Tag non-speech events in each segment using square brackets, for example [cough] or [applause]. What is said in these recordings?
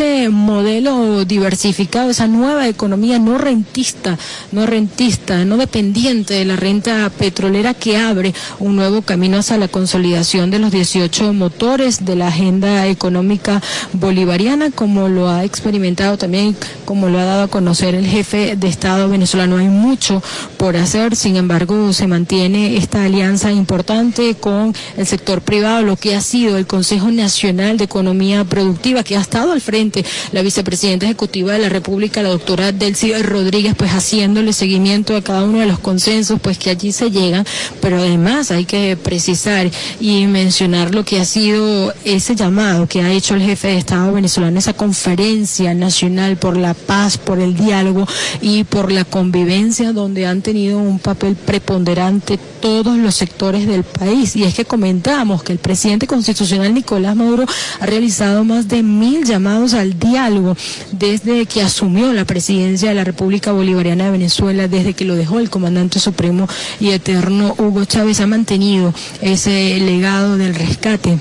ese modelo diversificado, esa nueva economía no rentista, no rentista, no dependiente de la renta petrolera que abre un nuevo camino hacia la consolidación de los 18 motores de la agenda económica bolivariana, como lo ha experimentado también, como lo ha dado a conocer el jefe de Estado venezolano. Hay mucho por hacer, sin embargo, se mantiene esta alianza importante con el sector privado, lo que ha sido el Consejo Nacional de Economía Productiva, que ha estado al frente la vicepresidenta ejecutiva de la República, la doctora Delcy Rodríguez, pues haciéndole seguimiento a cada uno de los consensos, pues que allí se llegan, pero además hay que precisar y mencionar lo que ha sido ese llamado que ha hecho el jefe de Estado venezolano, esa conferencia nacional por la paz, por el diálogo y por la convivencia, donde han tenido un papel preponderante todos los sectores del país. Y es que comentamos que el presidente constitucional Nicolás Maduro ha realizado más de mil llamados al diálogo desde que asumió la presidencia de la República Bolivariana de Venezuela, desde que lo dejó el comandante supremo y eterno Hugo Chávez, ha mantenido ese legado del rescate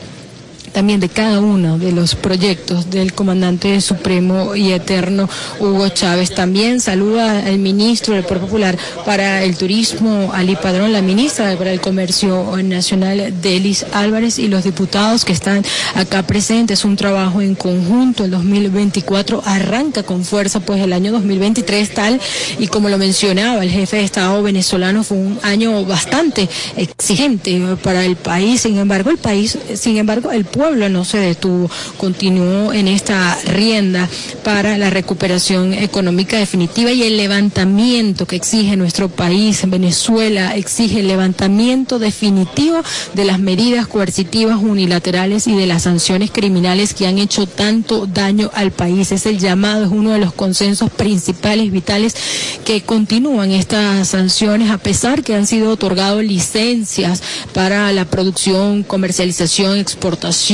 también de cada uno de los proyectos del comandante supremo y eterno Hugo Chávez. También saluda al ministro del Pueblo Popular para el Turismo, Ali Padrón, la ministra para el Comercio Nacional, Delis Álvarez, y los diputados que están acá presentes. Un trabajo en conjunto. El 2024 arranca con fuerza, pues el año 2023 tal y como lo mencionaba el jefe de Estado venezolano, fue un año bastante exigente para el país. Sin embargo, el país, sin embargo, el pueblo no se detuvo, continuó en esta rienda para la recuperación económica definitiva y el levantamiento que exige nuestro país, Venezuela, exige el levantamiento definitivo de las medidas coercitivas unilaterales y de las sanciones criminales que han hecho tanto daño al país. Es el llamado, es uno de los consensos principales, vitales, que continúan estas sanciones a pesar que han sido otorgadas licencias para la producción, comercialización, exportación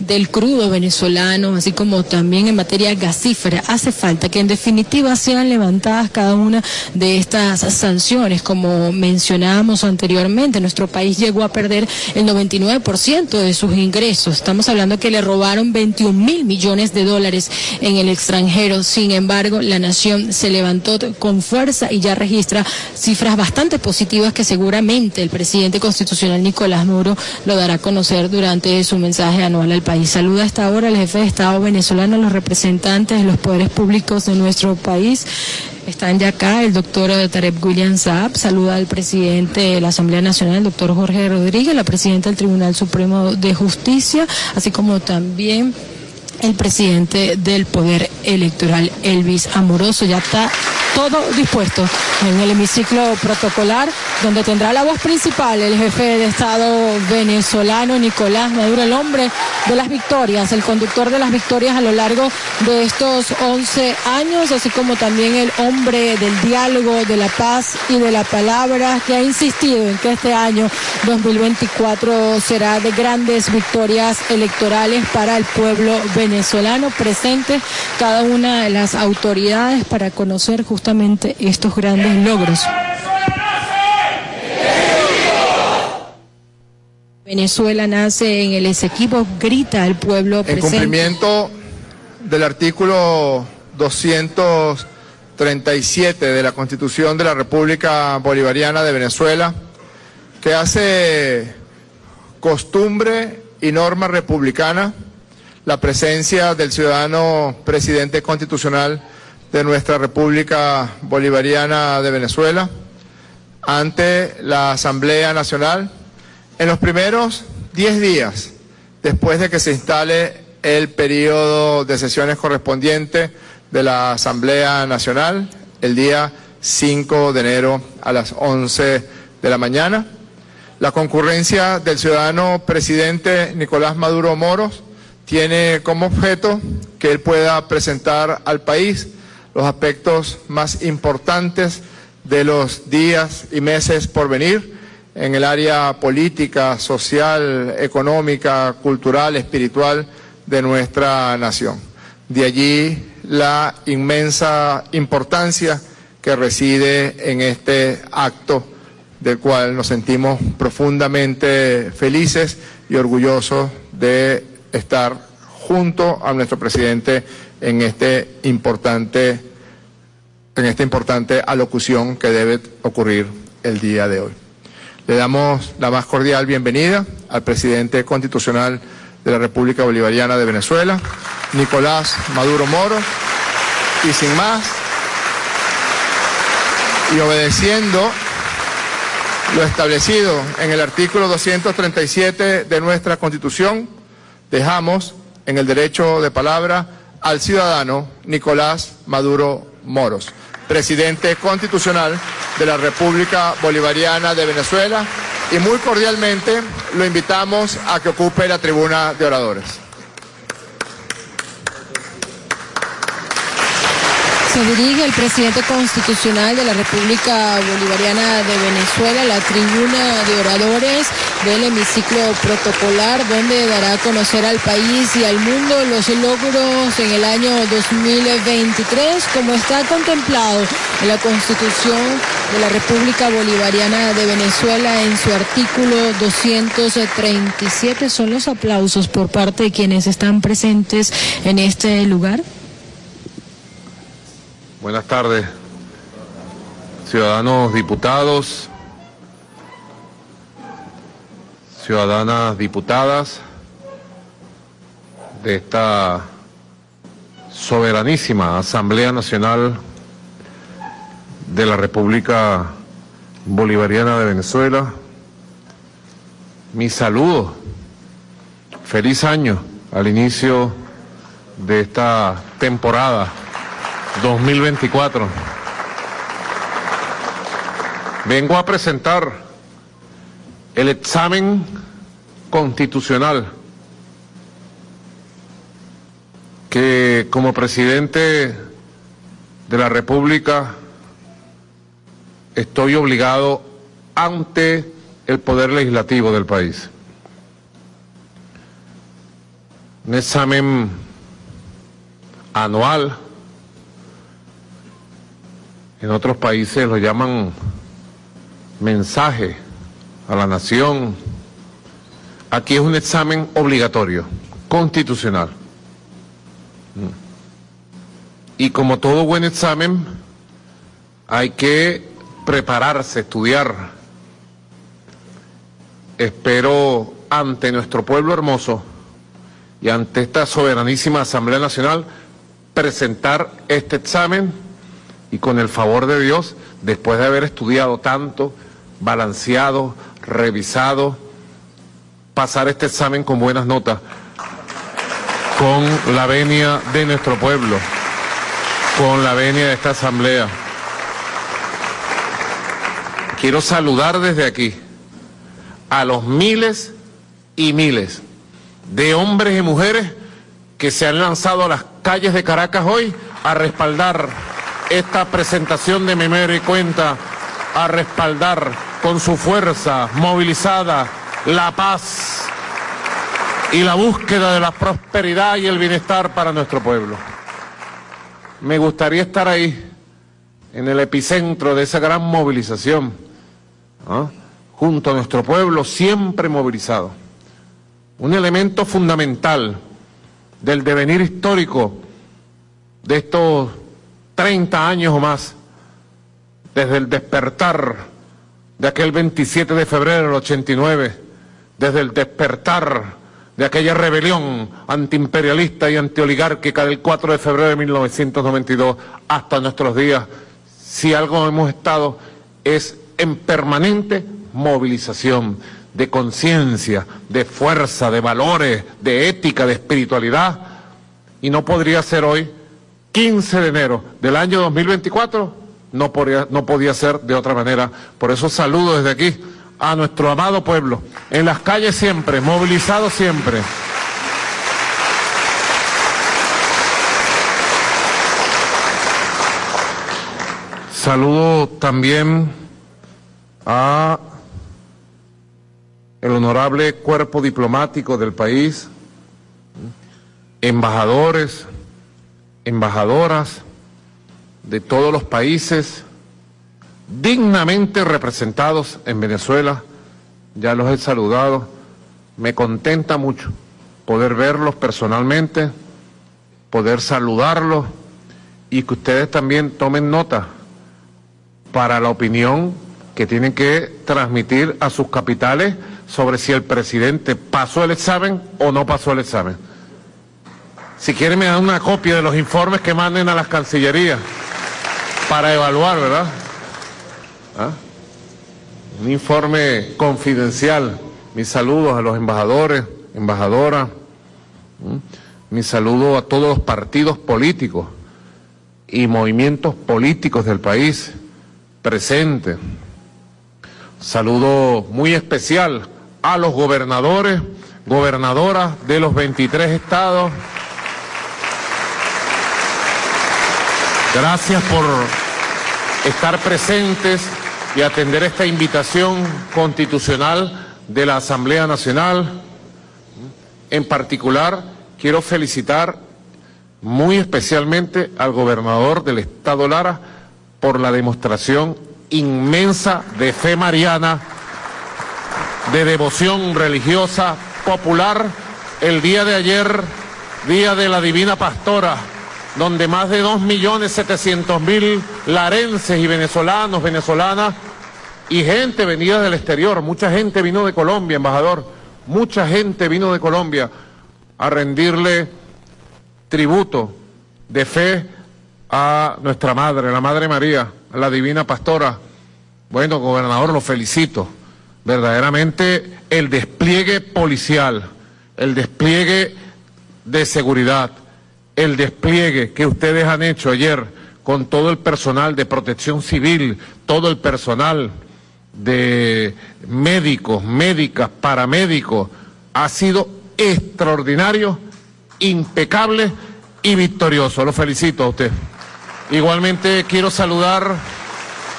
del crudo venezolano, así como también en materia gasífera. Hace falta que en definitiva sean levantadas cada una de estas sanciones. Como mencionábamos anteriormente, nuestro país llegó a perder el 99% de sus ingresos. Estamos hablando que le robaron 21 mil millones de dólares en el extranjero. Sin embargo, la nación se levantó con fuerza y ya registra cifras bastante positivas que seguramente el presidente constitucional Nicolás Maduro lo dará a conocer durante su mensaje anual al país. Saluda a esta hora al jefe de Estado venezolano, los representantes de los poderes públicos de nuestro país. Están ya acá el doctor Tarek William Saab, saluda al presidente de la Asamblea Nacional, el doctor Jorge Rodríguez, la presidenta del Tribunal Supremo de Justicia, así como también el presidente del Poder Electoral, Elvis Amoroso. Ya está todo dispuesto. En el hemiciclo protocolar, donde tendrá la voz principal el jefe de Estado venezolano, Nicolás Maduro, el hombre de las victorias, el conductor de las victorias a lo largo de estos 11 años, así como también el hombre del diálogo, de la paz y de la palabra, que ha insistido en que este año 2024 será de grandes victorias electorales para el pueblo venezolano, presente cada una de las autoridades para conocer justamente estos grandes logros. Venezuela nace en el Esequibo, grita al pueblo presente. En cumplimiento del artículo 237 de la Constitución de la República Bolivariana de Venezuela, que hace costumbre y norma republicana la presencia del ciudadano presidente constitucional de nuestra República Bolivariana de Venezuela ante la Asamblea Nacional en los primeros 10 días después de que se instale el periodo de sesiones correspondiente de la Asamblea Nacional, el día 5 de enero a las 11 de la mañana. La concurrencia del ciudadano presidente Nicolás Maduro Moros tiene como objeto que él pueda presentar al país los aspectos más importantes de los días y meses por venir en el área política, social, económica, cultural, espiritual de nuestra nación. De allí la inmensa importancia que reside en este acto del cual nos sentimos profundamente felices y orgullosos de estar junto a nuestro presidente en este importante en esta importante alocución que debe ocurrir el día de hoy. Le damos la más cordial bienvenida al presidente constitucional de la República Bolivariana de Venezuela, Nicolás Maduro Moro, y sin más, y obedeciendo lo establecido en el artículo 237 de nuestra Constitución, dejamos en el derecho de palabra al ciudadano Nicolás Maduro Moros presidente constitucional de la República Bolivariana de Venezuela, y muy cordialmente lo invitamos a que ocupe la tribuna de oradores. Se dirige el presidente constitucional de la República Bolivariana de Venezuela, la tribuna de oradores del hemiciclo protocolar, donde dará a conocer al país y al mundo los logros en el año 2023, como está contemplado en la Constitución de la República Bolivariana de Venezuela en su artículo 237. Son los aplausos por parte de quienes están presentes en este lugar. Buenas tardes, ciudadanos diputados, ciudadanas diputadas de esta soberanísima Asamblea Nacional de la República Bolivariana de Venezuela. Mi saludo, feliz año al inicio de esta temporada 2024. Vengo a presentar el examen constitucional que como presidente de la República estoy obligado ante el poder legislativo del país. Un examen anual en otros países lo llaman mensaje a la nación. Aquí es un examen obligatorio, constitucional. Y como todo buen examen, hay que prepararse, estudiar. Espero ante nuestro pueblo hermoso y ante esta soberanísima Asamblea Nacional presentar este examen y con el favor de Dios, después de haber estudiado tanto, balanceado, revisado, pasar este examen con buenas notas, con la venia de nuestro pueblo, con la venia de esta asamblea. Quiero saludar desde aquí a los miles y miles de hombres y mujeres que se han lanzado a las calles de Caracas hoy a respaldar esta presentación de Memero y Cuenta a respaldar con su fuerza movilizada la paz y la búsqueda de la prosperidad y el bienestar para nuestro pueblo. Me gustaría estar ahí, en el epicentro de esa gran movilización, ¿ah? junto a nuestro pueblo siempre movilizado. Un elemento fundamental del devenir histórico de estos 30 años o más, desde el despertar de aquel 27 de febrero del 89, desde el despertar de aquella rebelión antiimperialista y antioligárquica del 4 de febrero de 1992 hasta nuestros días, si algo hemos estado es en permanente movilización de conciencia, de fuerza, de valores, de ética, de espiritualidad, y no podría ser hoy 15 de enero del año 2024 no podía, no podía ser de otra manera. Por eso saludo desde aquí a nuestro amado pueblo, en las calles siempre, movilizado siempre. Saludo también a el honorable cuerpo diplomático del país, embajadores, embajadoras de todos los países dignamente representados en Venezuela. Ya los he saludado. Me contenta mucho poder verlos personalmente poder saludarlos y que ustedes también tomen nota para la opinión que tienen que transmitir a sus capitales sobre si el presidente pasó el examen o no pasó el examen. Si quieren me dan una copia de los informes que manden a las cancillerías para evaluar, ¿verdad? ¿Ah? Un informe confidencial. Mis saludos a los embajadores, embajadoras. Mis saludos a todos los partidos políticos y movimientos políticos del país presentes. Saludo muy especial a los gobernadores, gobernadoras de los 23 estados. Gracias por estar presentes y atender esta invitación constitucional de la Asamblea Nacional. En particular, quiero felicitar muy especialmente al gobernador del Estado Lara por la demostración inmensa de fe mariana, de devoción religiosa popular el día de ayer, día de la Divina Pastora, donde más de dos millones setecientos mil larenses y venezolanos, venezolanas y gente venida del exterior, mucha gente vino de Colombia, embajador, mucha gente vino de Colombia a rendirle tributo de fe a nuestra Madre, la Madre María, la Divina Pastora. Bueno, gobernador, lo felicito. Verdaderamente el despliegue policial, el despliegue de seguridad, el despliegue que ustedes han hecho ayer con todo el personal de protección civil, todo el personal de médicos, médicas, paramédicos, ha sido extraordinario, impecable y victorioso. Lo felicito a usted. Igualmente quiero saludar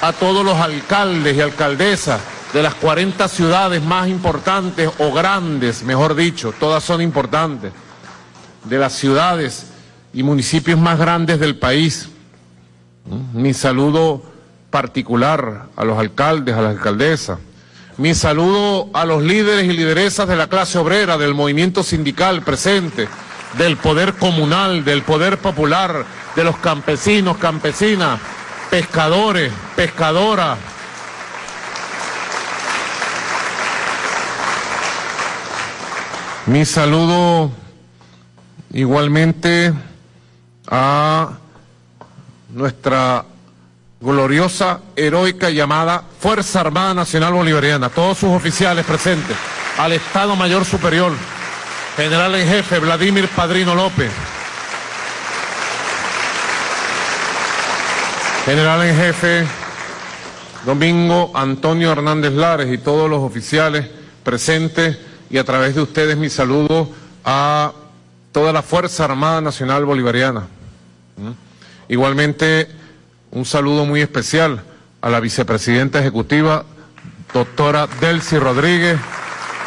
a todos los alcaldes y alcaldesas de las 40 ciudades más importantes o grandes, mejor dicho, todas son importantes, de las ciudades y municipios más grandes del país. Mi saludo particular a los alcaldes, a las alcaldesas. Mi saludo a los líderes y lideresas de la clase obrera, del movimiento sindical presente, del poder comunal, del poder popular, de los campesinos, campesinas, pescadores, pescadoras. Mi saludo igualmente a nuestra gloriosa, heroica llamada Fuerza Armada Nacional Bolivariana, todos sus oficiales presentes, al Estado Mayor Superior, General en Jefe Vladimir Padrino López, General en Jefe Domingo Antonio Hernández Lares y todos los oficiales presentes. Y a través de ustedes mi saludo a toda la Fuerza Armada Nacional Bolivariana. Igualmente un saludo muy especial a la vicepresidenta ejecutiva, doctora Delcy Rodríguez,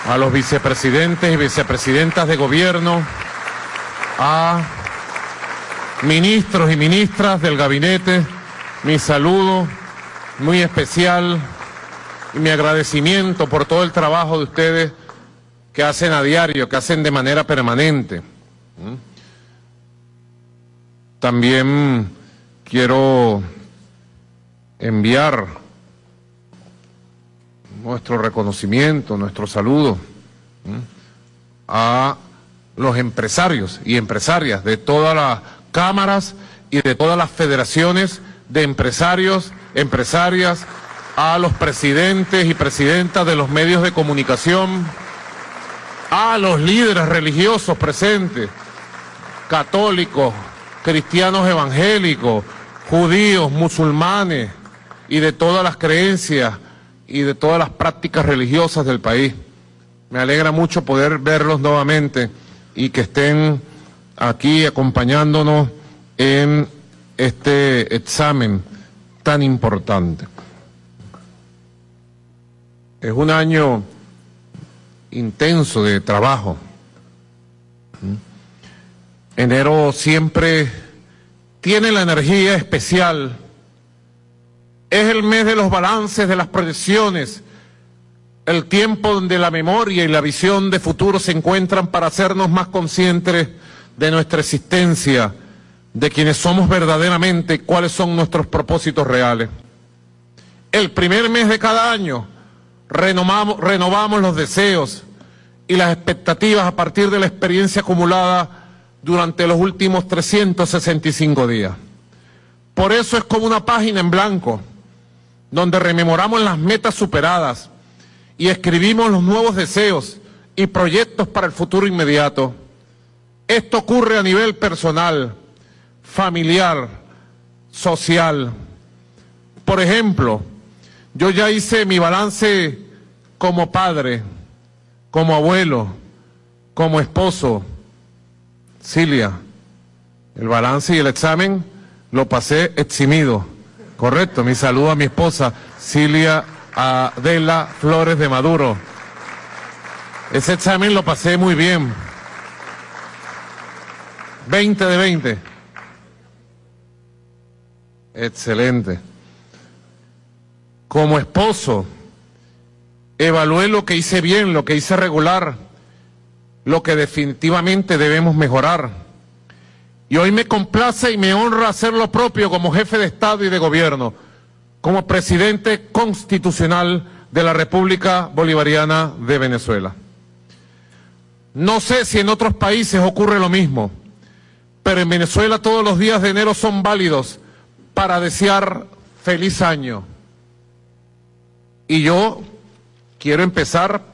a los vicepresidentes y vicepresidentas de gobierno, a ministros y ministras del gabinete, mi saludo muy especial y mi agradecimiento por todo el trabajo de ustedes que hacen a diario, que hacen de manera permanente. También quiero enviar nuestro reconocimiento, nuestro saludo a los empresarios y empresarias de todas las cámaras y de todas las federaciones de empresarios, empresarias, a los presidentes y presidentas de los medios de comunicación, a los líderes religiosos presentes, católicos, cristianos evangélicos, judíos, musulmanes y de todas las creencias y de todas las prácticas religiosas del país. Me alegra mucho poder verlos nuevamente y que estén aquí acompañándonos en este examen tan importante. Es un año intenso de trabajo. Enero siempre tiene la energía especial. Es el mes de los balances, de las proyecciones, el tiempo donde la memoria y la visión de futuro se encuentran para hacernos más conscientes de nuestra existencia, de quienes somos verdaderamente, cuáles son nuestros propósitos reales. El primer mes de cada año renovamos, renovamos los deseos y las expectativas a partir de la experiencia acumulada durante los últimos 365 días. Por eso es como una página en blanco, donde rememoramos las metas superadas y escribimos los nuevos deseos y proyectos para el futuro inmediato. Esto ocurre a nivel personal, familiar, social. Por ejemplo, yo ya hice mi balance como padre, como abuelo, como esposo. Cilia, el balance y el examen lo pasé eximido. Correcto, mi saludo a mi esposa, Cilia Adela Flores de Maduro. Ese examen lo pasé muy bien. 20 de 20. Excelente. Como esposo, evalué lo que hice bien, lo que hice regular, lo que definitivamente debemos mejorar. Y hoy me complace y me honra hacer lo propio como jefe de Estado y de Gobierno, como presidente constitucional de la República Bolivariana de Venezuela. No sé si en otros países ocurre lo mismo, pero en Venezuela todos los días de enero son válidos para desear feliz año. Y yo quiero empezar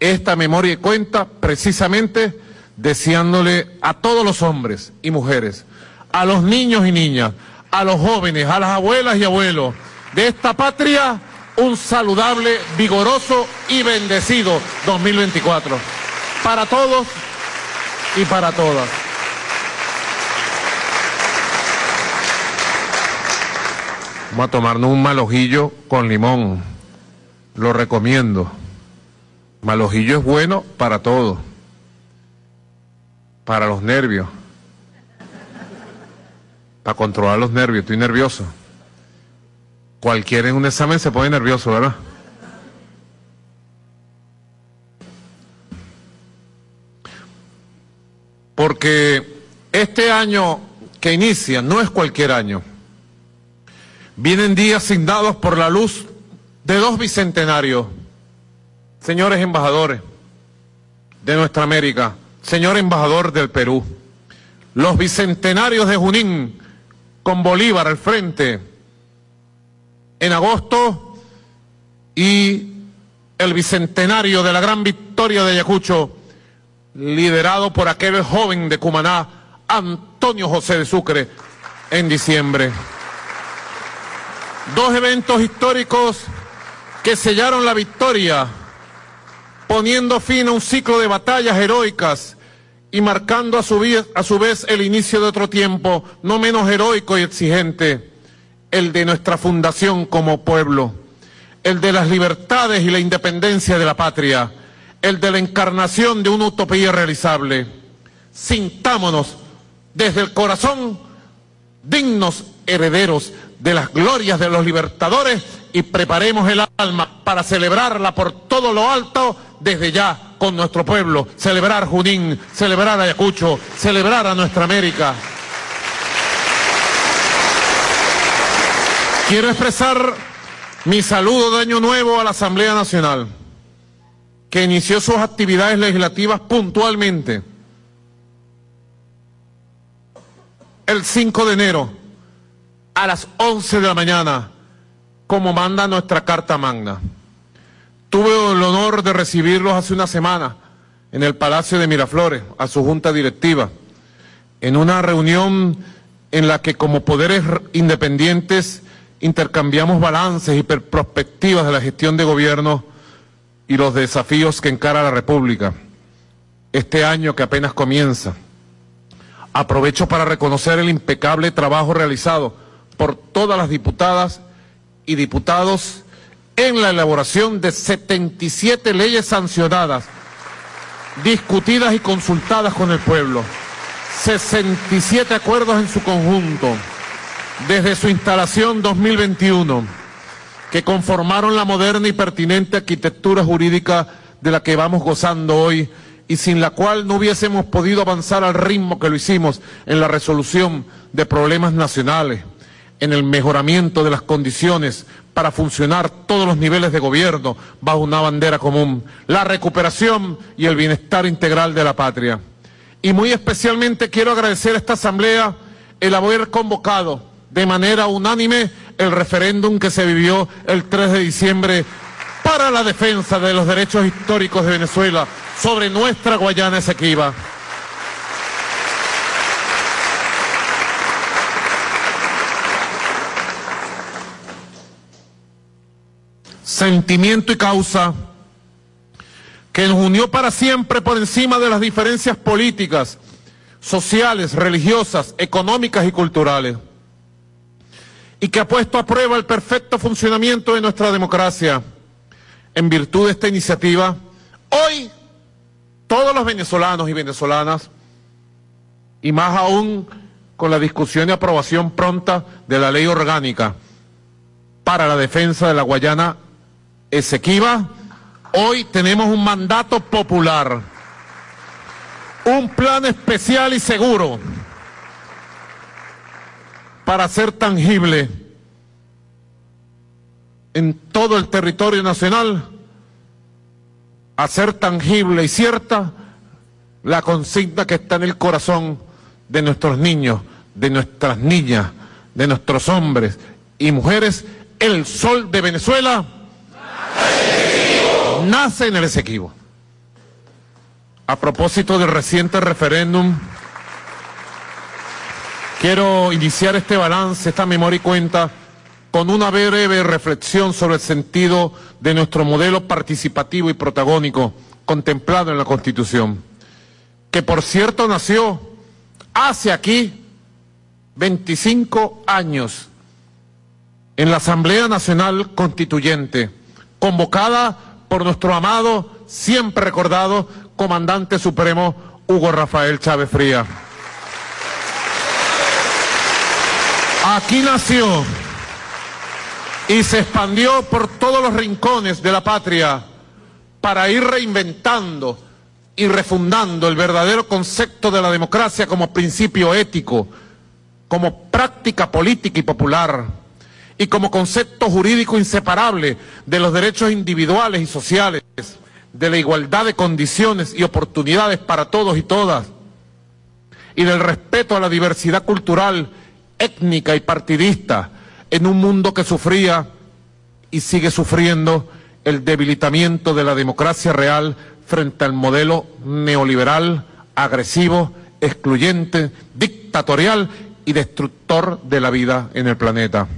esta memoria cuenta precisamente deseándole a todos los hombres y mujeres, a los niños y niñas, a los jóvenes, a las abuelas y abuelos de esta patria, un saludable, vigoroso y bendecido 2024. Para todos y para todas. Vamos a tomarnos un malojillo con limón. Lo recomiendo. Malojillo es bueno para todo. Para los nervios. Para controlar los nervios. Estoy nervioso. Cualquiera en un examen se pone nervioso, ¿verdad? Porque este año que inicia no es cualquier año. Vienen días signados por la luz de dos bicentenarios, señores embajadores de nuestra América, señor embajador del Perú, los bicentenarios de Junín con Bolívar al frente en agosto y el bicentenario de la gran victoria de Ayacucho, liderado por aquel joven de Cumaná, Antonio José de Sucre, en diciembre. Dos eventos históricos que sellaron la victoria, poniendo fin a un ciclo de batallas heroicas y marcando a su, vez, el inicio de otro tiempo no menos heroico y exigente, el de nuestra fundación como pueblo, el de las libertades y la independencia de la patria, el de la encarnación de una utopía realizable. Sintámonos desde el corazón dignos herederos de las glorias de los libertadores y preparemos el alma para celebrarla por todo lo alto desde ya con nuestro pueblo, celebrar Junín, celebrar Ayacucho, celebrar a nuestra América. Quiero expresar mi saludo de Año Nuevo a la Asamblea Nacional, que inició sus actividades legislativas puntualmente el 5 de enero a las 11 de la mañana como manda nuestra Carta Magna. Tuve el honor de recibirlos hace una semana en el Palacio de Miraflores, a su junta directiva, en una reunión en la que como poderes independientes intercambiamos balances y perspectivas de la gestión de gobierno y los desafíos que encara la República. Este año que apenas comienza. Aprovecho para reconocer el impecable trabajo realizado por todas las diputadas y diputados en la elaboración de 77 leyes sancionadas, discutidas y consultadas con el pueblo, 67 acuerdos en su conjunto, desde su instalación 2021, que conformaron la moderna y pertinente arquitectura jurídica de la que vamos gozando hoy y sin la cual no hubiésemos podido avanzar al ritmo que lo hicimos en la resolución de problemas nacionales, en el mejoramiento de las condiciones para funcionar todos los niveles de gobierno bajo una bandera común, la recuperación y el bienestar integral de la patria. Y muy especialmente quiero agradecer a esta Asamblea el haber convocado de manera unánime el referéndum que se vivió el 3 de diciembre para la defensa de los derechos históricos de Venezuela sobre nuestra Guayana Esequiba. Sentimiento y causa que nos unió para siempre por encima de las diferencias políticas, sociales, religiosas, económicas y culturales, y que ha puesto a prueba el perfecto funcionamiento de nuestra democracia. En virtud de esta iniciativa, hoy todos los venezolanos y venezolanas, y más aún con la discusión y aprobación pronta de la ley orgánica para la defensa de la Guayana Esequiba, Hoy tenemos un mandato popular, un plan especial y seguro para ser tangible en todo el territorio nacional, hacer tangible y cierta la consigna que está en el corazón de nuestros niños, de nuestras niñas, de nuestros hombres y mujeres, el sol de Venezuela nace en el Esequibo. A propósito del reciente referéndum, quiero iniciar este balance, esta memoria y cuenta, con una breve reflexión sobre el sentido de nuestro modelo participativo y protagónico contemplado en la Constitución, que por cierto nació hace aquí 25 años en la Asamblea Nacional Constituyente, convocada por nuestro amado, siempre recordado, comandante supremo Hugo Rafael Chávez Fría. Aquí nació y se expandió por todos los rincones de la patria para ir reinventando y refundando el verdadero concepto de la democracia como principio ético, como práctica política y popular y como concepto jurídico inseparable de los derechos individuales y sociales, de la igualdad de condiciones y oportunidades para todos y todas, y del respeto a la diversidad cultural, étnica y partidista en un mundo que sufría y sigue sufriendo el debilitamiento de la democracia real frente al modelo neoliberal, agresivo, excluyente, dictatorial y destructor de la vida en el planeta.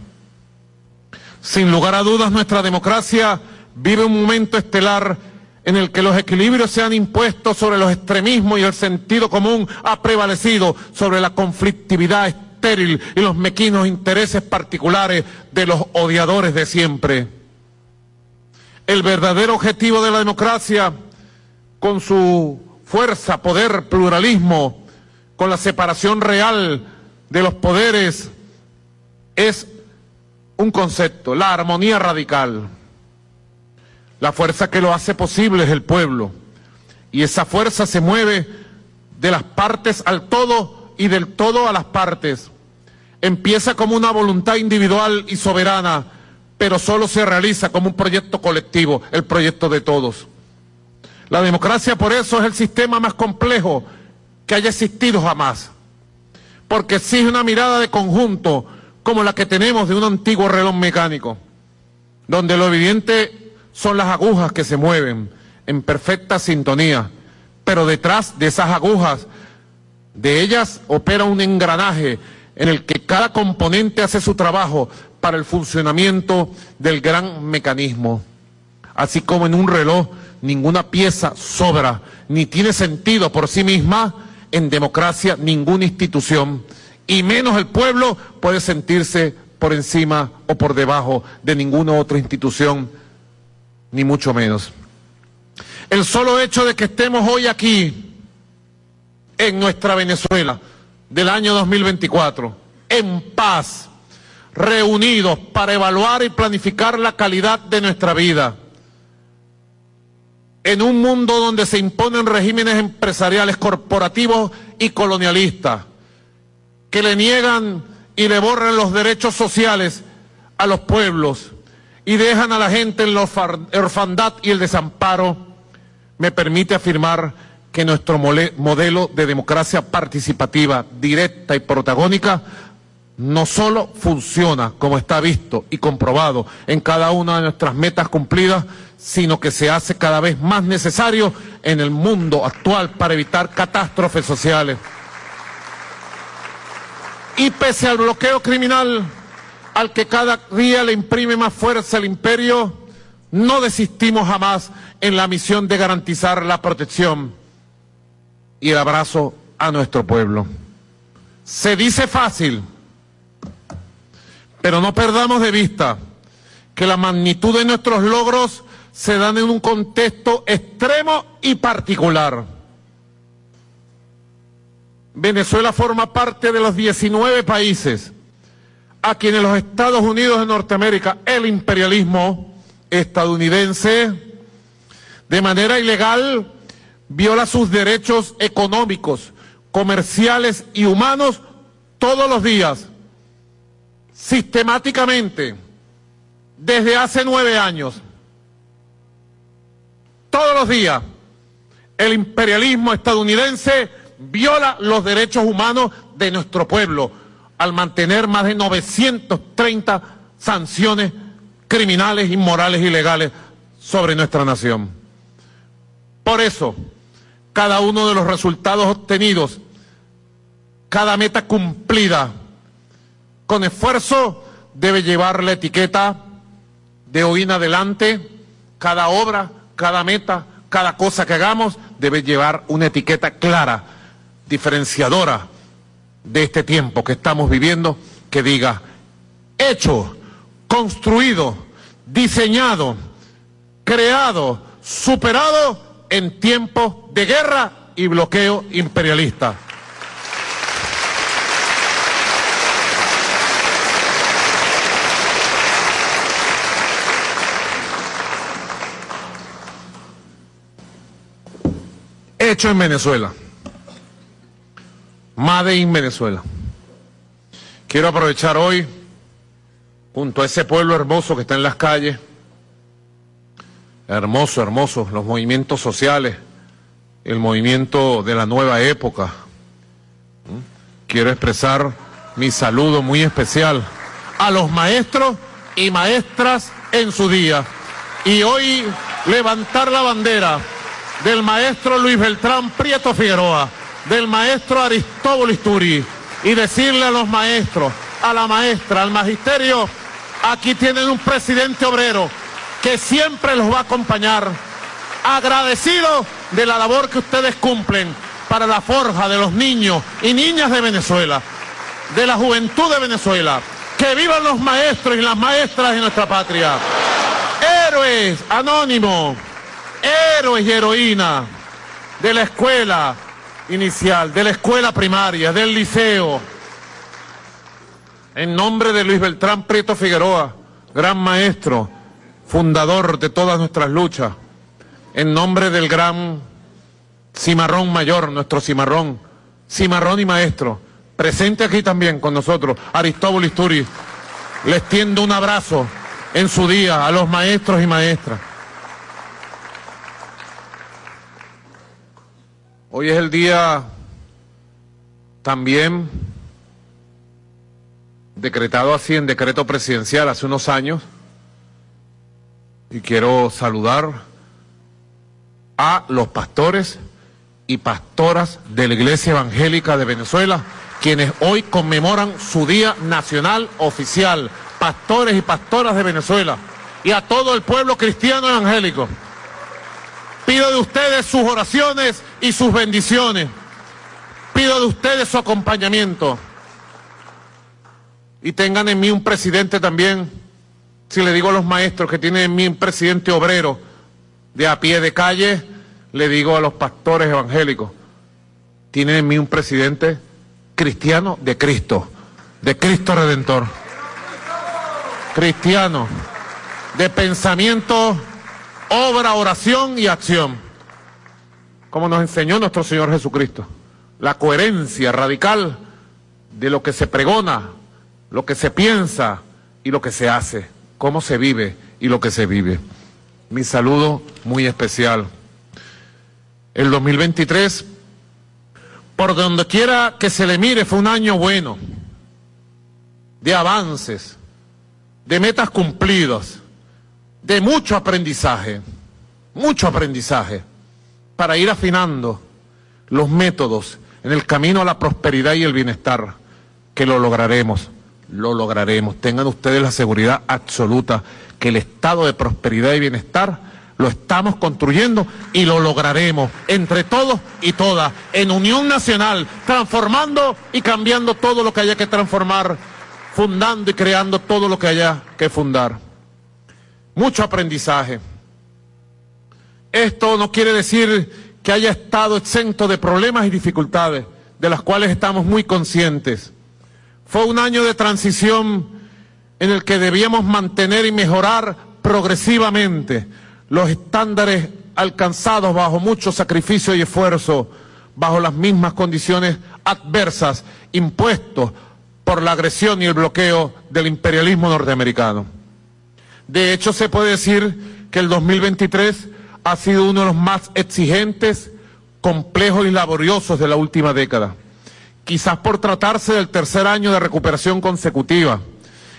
Sin lugar a dudas, nuestra democracia vive un momento estelar en el que los equilibrios se han impuesto sobre los extremismos y el sentido común ha prevalecido sobre la conflictividad estéril y los mequinos intereses particulares de los odiadores de siempre. El verdadero objetivo de la democracia, con su fuerza, poder, pluralismo, con la separación real de los poderes, es un concepto, la armonía radical. La fuerza que lo hace posible es el pueblo. Y esa fuerza se mueve de las partes al todo y del todo a las partes. Empieza como una voluntad individual y soberana, pero solo se realiza como un proyecto colectivo, el proyecto de todos. La democracia por eso es el sistema más complejo que haya existido jamás, porque exige una mirada de conjunto, como la que tenemos de un antiguo reloj mecánico, donde lo evidente son las agujas que se mueven en perfecta sintonía, pero detrás de esas agujas, de ellas opera un engranaje en el que cada componente hace su trabajo para el funcionamiento del gran mecanismo. Así como en un reloj ninguna pieza sobra ni tiene sentido por sí misma, en democracia ninguna institución y menos el pueblo puede sentirse por encima o por debajo de ninguna otra institución, ni mucho menos. El solo hecho de que estemos hoy aquí, en nuestra Venezuela, del año 2024, en paz, reunidos para evaluar y planificar la calidad de nuestra vida, en un mundo donde se imponen regímenes empresariales corporativos y colonialistas, que le niegan y le borran los derechos sociales a los pueblos y dejan a la gente en la orfandad y el desamparo, me permite afirmar que nuestro modelo de democracia participativa, directa y protagónica no solo funciona como está visto y comprobado en cada una de nuestras metas cumplidas, sino que se hace cada vez más necesario en el mundo actual para evitar catástrofes sociales. Y pese al bloqueo criminal al que cada día le imprime más fuerza el imperio, no desistimos jamás en la misión de garantizar la protección y el abrazo a nuestro pueblo. Se dice fácil, pero no perdamos de vista que la magnitud de nuestros logros se dan en un contexto extremo y particular. Venezuela forma parte de los 19 países a quienes los Estados Unidos de Norteamérica, el imperialismo estadounidense, de manera ilegal viola sus derechos económicos, comerciales y humanos todos los días, sistemáticamente, desde hace nueve años. Todos los días, el imperialismo estadounidense viola los derechos humanos de nuestro pueblo al mantener más de 930 sanciones criminales, inmorales y legales sobre nuestra nación. Por eso, cada uno de los resultados obtenidos, cada meta cumplida, con esfuerzo debe llevar la etiqueta de hoy en adelante, cada obra, cada meta, cada cosa que hagamos debe llevar una etiqueta clara, diferenciadora de este tiempo que estamos viviendo, que diga, hecho, construido, diseñado, creado, superado en tiempos de guerra y bloqueo imperialista. Hecho en Venezuela. Made in Venezuela. Quiero aprovechar hoy, junto a ese pueblo hermoso que está en las calles, hermoso, hermoso, los movimientos sociales, el movimiento de la nueva época. ¿Mm? Quiero expresar mi saludo muy especial a los maestros y maestras en su día. Y hoy levantar la bandera del maestro Luis Beltrán Prieto Figueroa, del maestro Aristóbulo Isturi, y decirle a los maestros, a la maestra, al magisterio, aquí tienen un presidente obrero que siempre los va a acompañar, agradecido de la labor que ustedes cumplen para la forja de los niños y niñas de Venezuela, de la juventud de Venezuela. Que vivan los maestros y las maestras de nuestra patria. Héroes anónimos, héroes y heroínas de la escuela inicial, de la escuela primaria, del liceo. En nombre de Luis Beltrán Prieto Figueroa, gran maestro, fundador de todas nuestras luchas, en nombre del gran cimarrón mayor, nuestro cimarrón, cimarrón y maestro, presente aquí también con nosotros, Aristóbulo Isturi, les tiendo un abrazo en su día a los maestros y maestras. Hoy es el día también decretado así en decreto presidencial hace unos años, y quiero saludar a los pastores y pastoras de la Iglesia Evangélica de Venezuela, quienes hoy conmemoran su Día Nacional Oficial, pastores y pastoras de Venezuela, y a todo el pueblo cristiano evangélico. Pido de ustedes sus oraciones y sus bendiciones. Pido de ustedes su acompañamiento. Y tengan en mí un presidente también si le digo a los maestros que tienen en mí un presidente obrero de a pie de calle, le digo a los pastores evangélicos, tienen en mí un presidente cristiano de Cristo, de Cristo Redentor. Cristiano, de pensamiento obra, oración y acción, como nos enseñó nuestro Señor Jesucristo. La coherencia radical de lo que se pregona, lo que se piensa y lo que se hace, cómo se vive y lo que se vive. Mi saludo muy especial. El 2023, por donde quiera que se le mire, fue un año bueno, de avances, de metas cumplidas, de mucho aprendizaje, mucho aprendizaje, para ir afinando los métodos en el camino a la prosperidad y el bienestar, que lo lograremos, lo lograremos. Tengan ustedes la seguridad absoluta que el estado de prosperidad y bienestar lo estamos construyendo y lo lograremos entre todos y todas, en unión nacional, transformando y cambiando todo lo que haya que transformar, fundando y creando todo lo que haya que fundar. Mucho aprendizaje. Esto no quiere decir que haya estado exento de problemas y dificultades, de las cuales estamos muy conscientes. Fue un año de transición en el que debíamos mantener y mejorar progresivamente los estándares alcanzados bajo mucho sacrificio y esfuerzo, bajo las mismas condiciones adversas impuestos por la agresión y el bloqueo del imperialismo norteamericano. De hecho, se puede decir que el 2023 ha sido uno de los más exigentes, complejos y laboriosos de la última década. Quizás por tratarse del tercer año de recuperación consecutiva,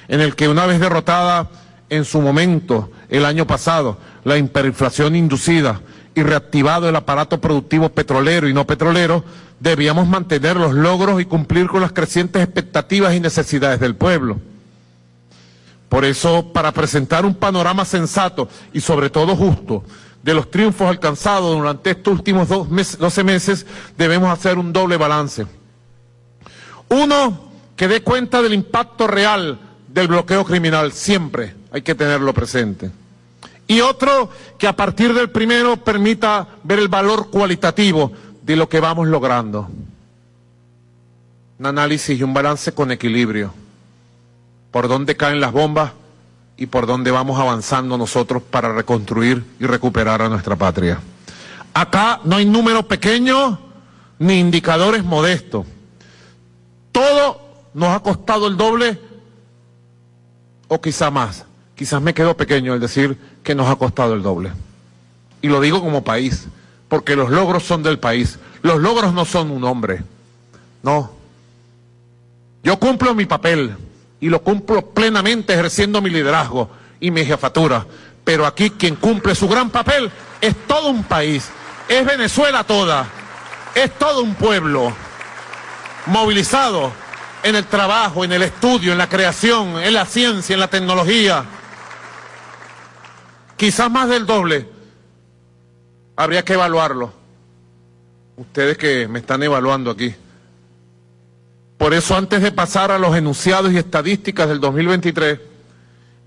en el que una vez derrotada en su momento, el año pasado, la hiperinflación inducida y reactivado el aparato productivo petrolero y no petrolero, debíamos mantener los logros y cumplir con las crecientes expectativas y necesidades del pueblo. Por eso, para presentar un panorama sensato y sobre todo justo de los triunfos alcanzados durante estos últimos dos 12 meses, debemos hacer un doble balance. Uno, que dé cuenta del impacto real del bloqueo criminal, siempre hay que tenerlo presente. Y otro, que a partir del primero permita ver el valor cualitativo de lo que vamos logrando. Un análisis y un balance con equilibrio por dónde caen las bombas y por dónde vamos avanzando nosotros para reconstruir y recuperar a nuestra patria. Acá no hay números pequeños ni indicadores modestos. Todo nos ha costado el doble o quizá más. Quizás me quedo pequeño el decir que nos ha costado el doble. Y lo digo como país, porque los logros son del país. Los logros no son un hombre. No. Yo cumplo mi papel y lo cumplo plenamente ejerciendo mi liderazgo y mi jefatura. Pero aquí quien cumple su gran papel es todo un país, es Venezuela toda, es todo un pueblo movilizado en el trabajo, en el estudio, en la creación, en la ciencia, en la tecnología. Quizás más del doble. Habría que evaluarlo. Ustedes que me están evaluando aquí. Por eso, antes de pasar a los enunciados y estadísticas del 2023,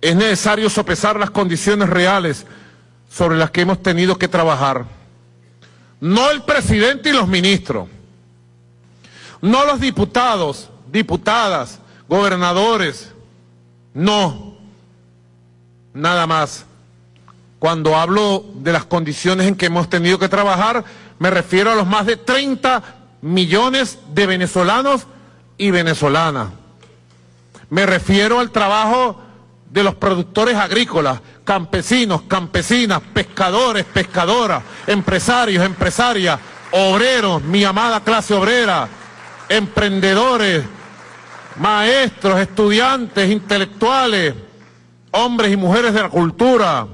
es necesario sopesar las condiciones reales sobre las que hemos tenido que trabajar. No el presidente y los ministros, no los diputados, diputadas, gobernadores, no, nada más. Cuando hablo de las condiciones en que hemos tenido que trabajar, me refiero a los más de 30 millones de venezolanos y venezolana. Me refiero al trabajo de los productores agrícolas, campesinos, campesinas, pescadores, pescadoras, empresarios, empresarias, obreros, mi amada clase obrera, emprendedores, maestros, estudiantes, intelectuales, hombres y mujeres de la cultura,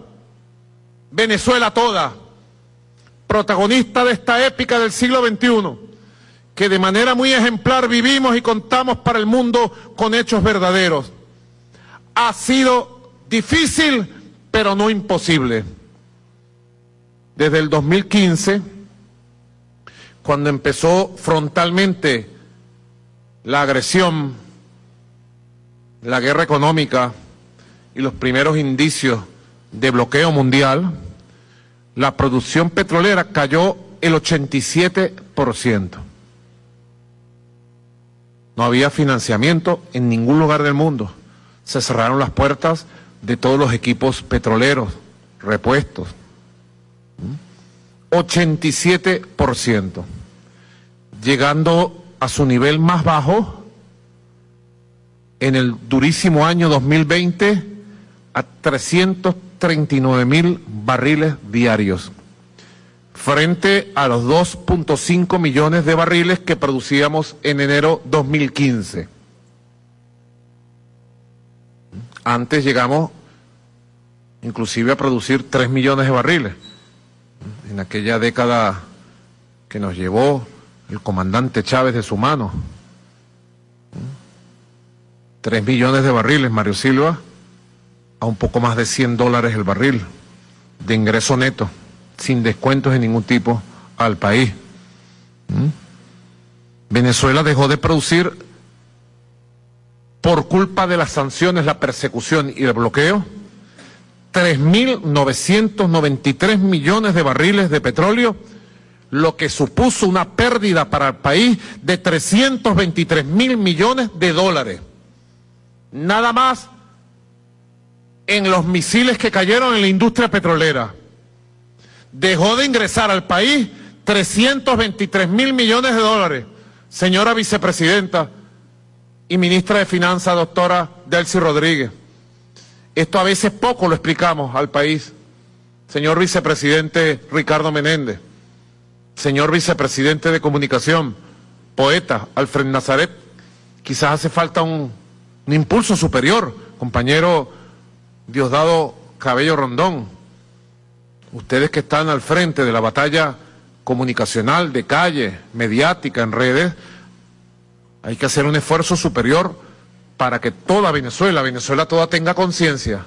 Venezuela toda, protagonista de esta épica del siglo XXI que de manera muy ejemplar vivimos y contamos para el mundo con hechos verdaderos. Ha sido difícil, pero no imposible. Desde el 2015, cuando empezó frontalmente la agresión, la guerra económica y los primeros indicios de bloqueo mundial, la producción petrolera cayó el 87%. No había financiamiento en ningún lugar del mundo. Se cerraron las puertas de todos los equipos petroleros, repuestos, 87%, llegando a su nivel más bajo en el durísimo año 2020 a 339 mil barriles diarios, frente a los 2.5 millones de barriles que producíamos en enero 2015. Antes llegamos inclusive a producir 3 millones de barriles. En aquella década que nos llevó el comandante Chávez de su mano. 3 millones de barriles, Mario Silva, a un poco más de 100 dólares el barril de ingreso neto, sin descuentos de ningún tipo al país. ¿Mm? Venezuela dejó de producir por culpa de las sanciones, la persecución y el bloqueo, 3.993 millones de barriles de petróleo, lo que supuso una pérdida para el país de 323 mil millones de dólares. Nada más en los misiles que cayeron en la industria petrolera. Dejó de ingresar al país 323 mil millones de dólares. Señora vicepresidenta y ministra de Finanzas, doctora Delcy Rodríguez. Esto a veces poco lo explicamos al país. Señor vicepresidente Ricardo Menéndez, señor vicepresidente de Comunicación, poeta Alfred Nazaret, quizás hace falta un, un impulso superior, compañero Diosdado Cabello Rondón. Ustedes que están al frente de la batalla comunicacional, de calle, mediática, en redes, hay que hacer un esfuerzo superior para que toda Venezuela, Venezuela toda tenga conciencia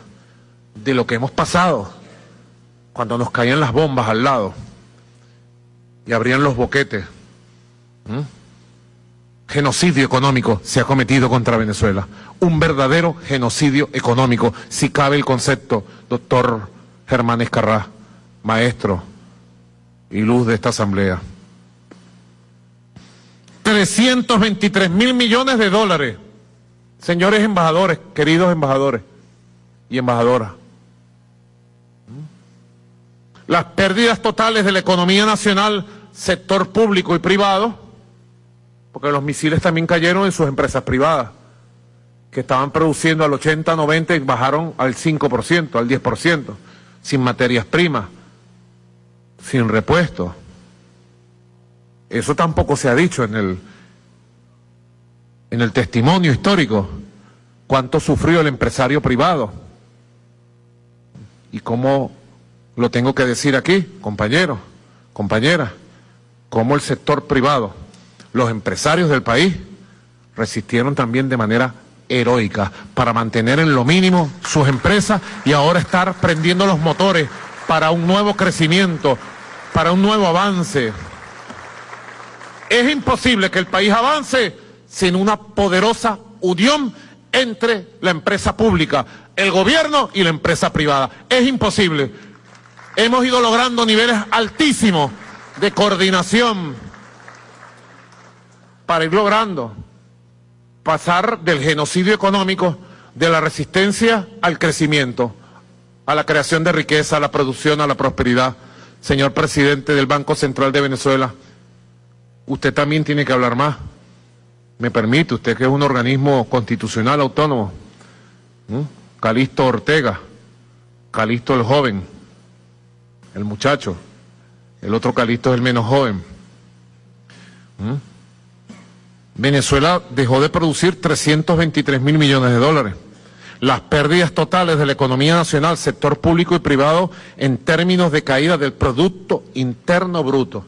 de lo que hemos pasado cuando nos caían las bombas al lado y abrían los boquetes. Genocidio económico se ha cometido contra Venezuela. Un verdadero genocidio económico, si cabe el concepto, doctor Germán Escarrá, maestro y luz de esta asamblea. 323 mil millones de dólares. Señores embajadores, queridos embajadores y embajadoras, las pérdidas totales de la economía nacional, sector público y privado, porque los misiles también cayeron en sus empresas privadas, que estaban produciendo al 80, 90 y bajaron al 5%, al 10%, sin materias primas, sin repuestos. Eso tampoco se ha dicho en el en el testimonio histórico cuánto sufrió el empresario privado. Y cómo lo tengo que decir aquí, compañeros, compañeras, cómo el sector privado, los empresarios del país, resistieron también de manera heroica para mantener en lo mínimo sus empresas y ahora estar prendiendo los motores para un nuevo crecimiento, para un nuevo avance. Es imposible que el país avance sin una poderosa unión entre la empresa pública, el gobierno y la empresa privada. Es imposible. Hemos ido logrando niveles altísimos de coordinación para ir logrando pasar del genocidio económico, de la resistencia al crecimiento, a la creación de riqueza, a la producción, a la prosperidad. Señor presidente del Banco Central de Venezuela, usted también tiene que hablar más me permite, usted que es un organismo constitucional autónomo, Calisto Ortega, Calisto el joven, el muchacho, el otro Calisto es el menos joven. Venezuela dejó de producir 323 mil millones de dólares. Las pérdidas totales de la economía nacional, sector público y privado, en términos de caída del Producto Interno Bruto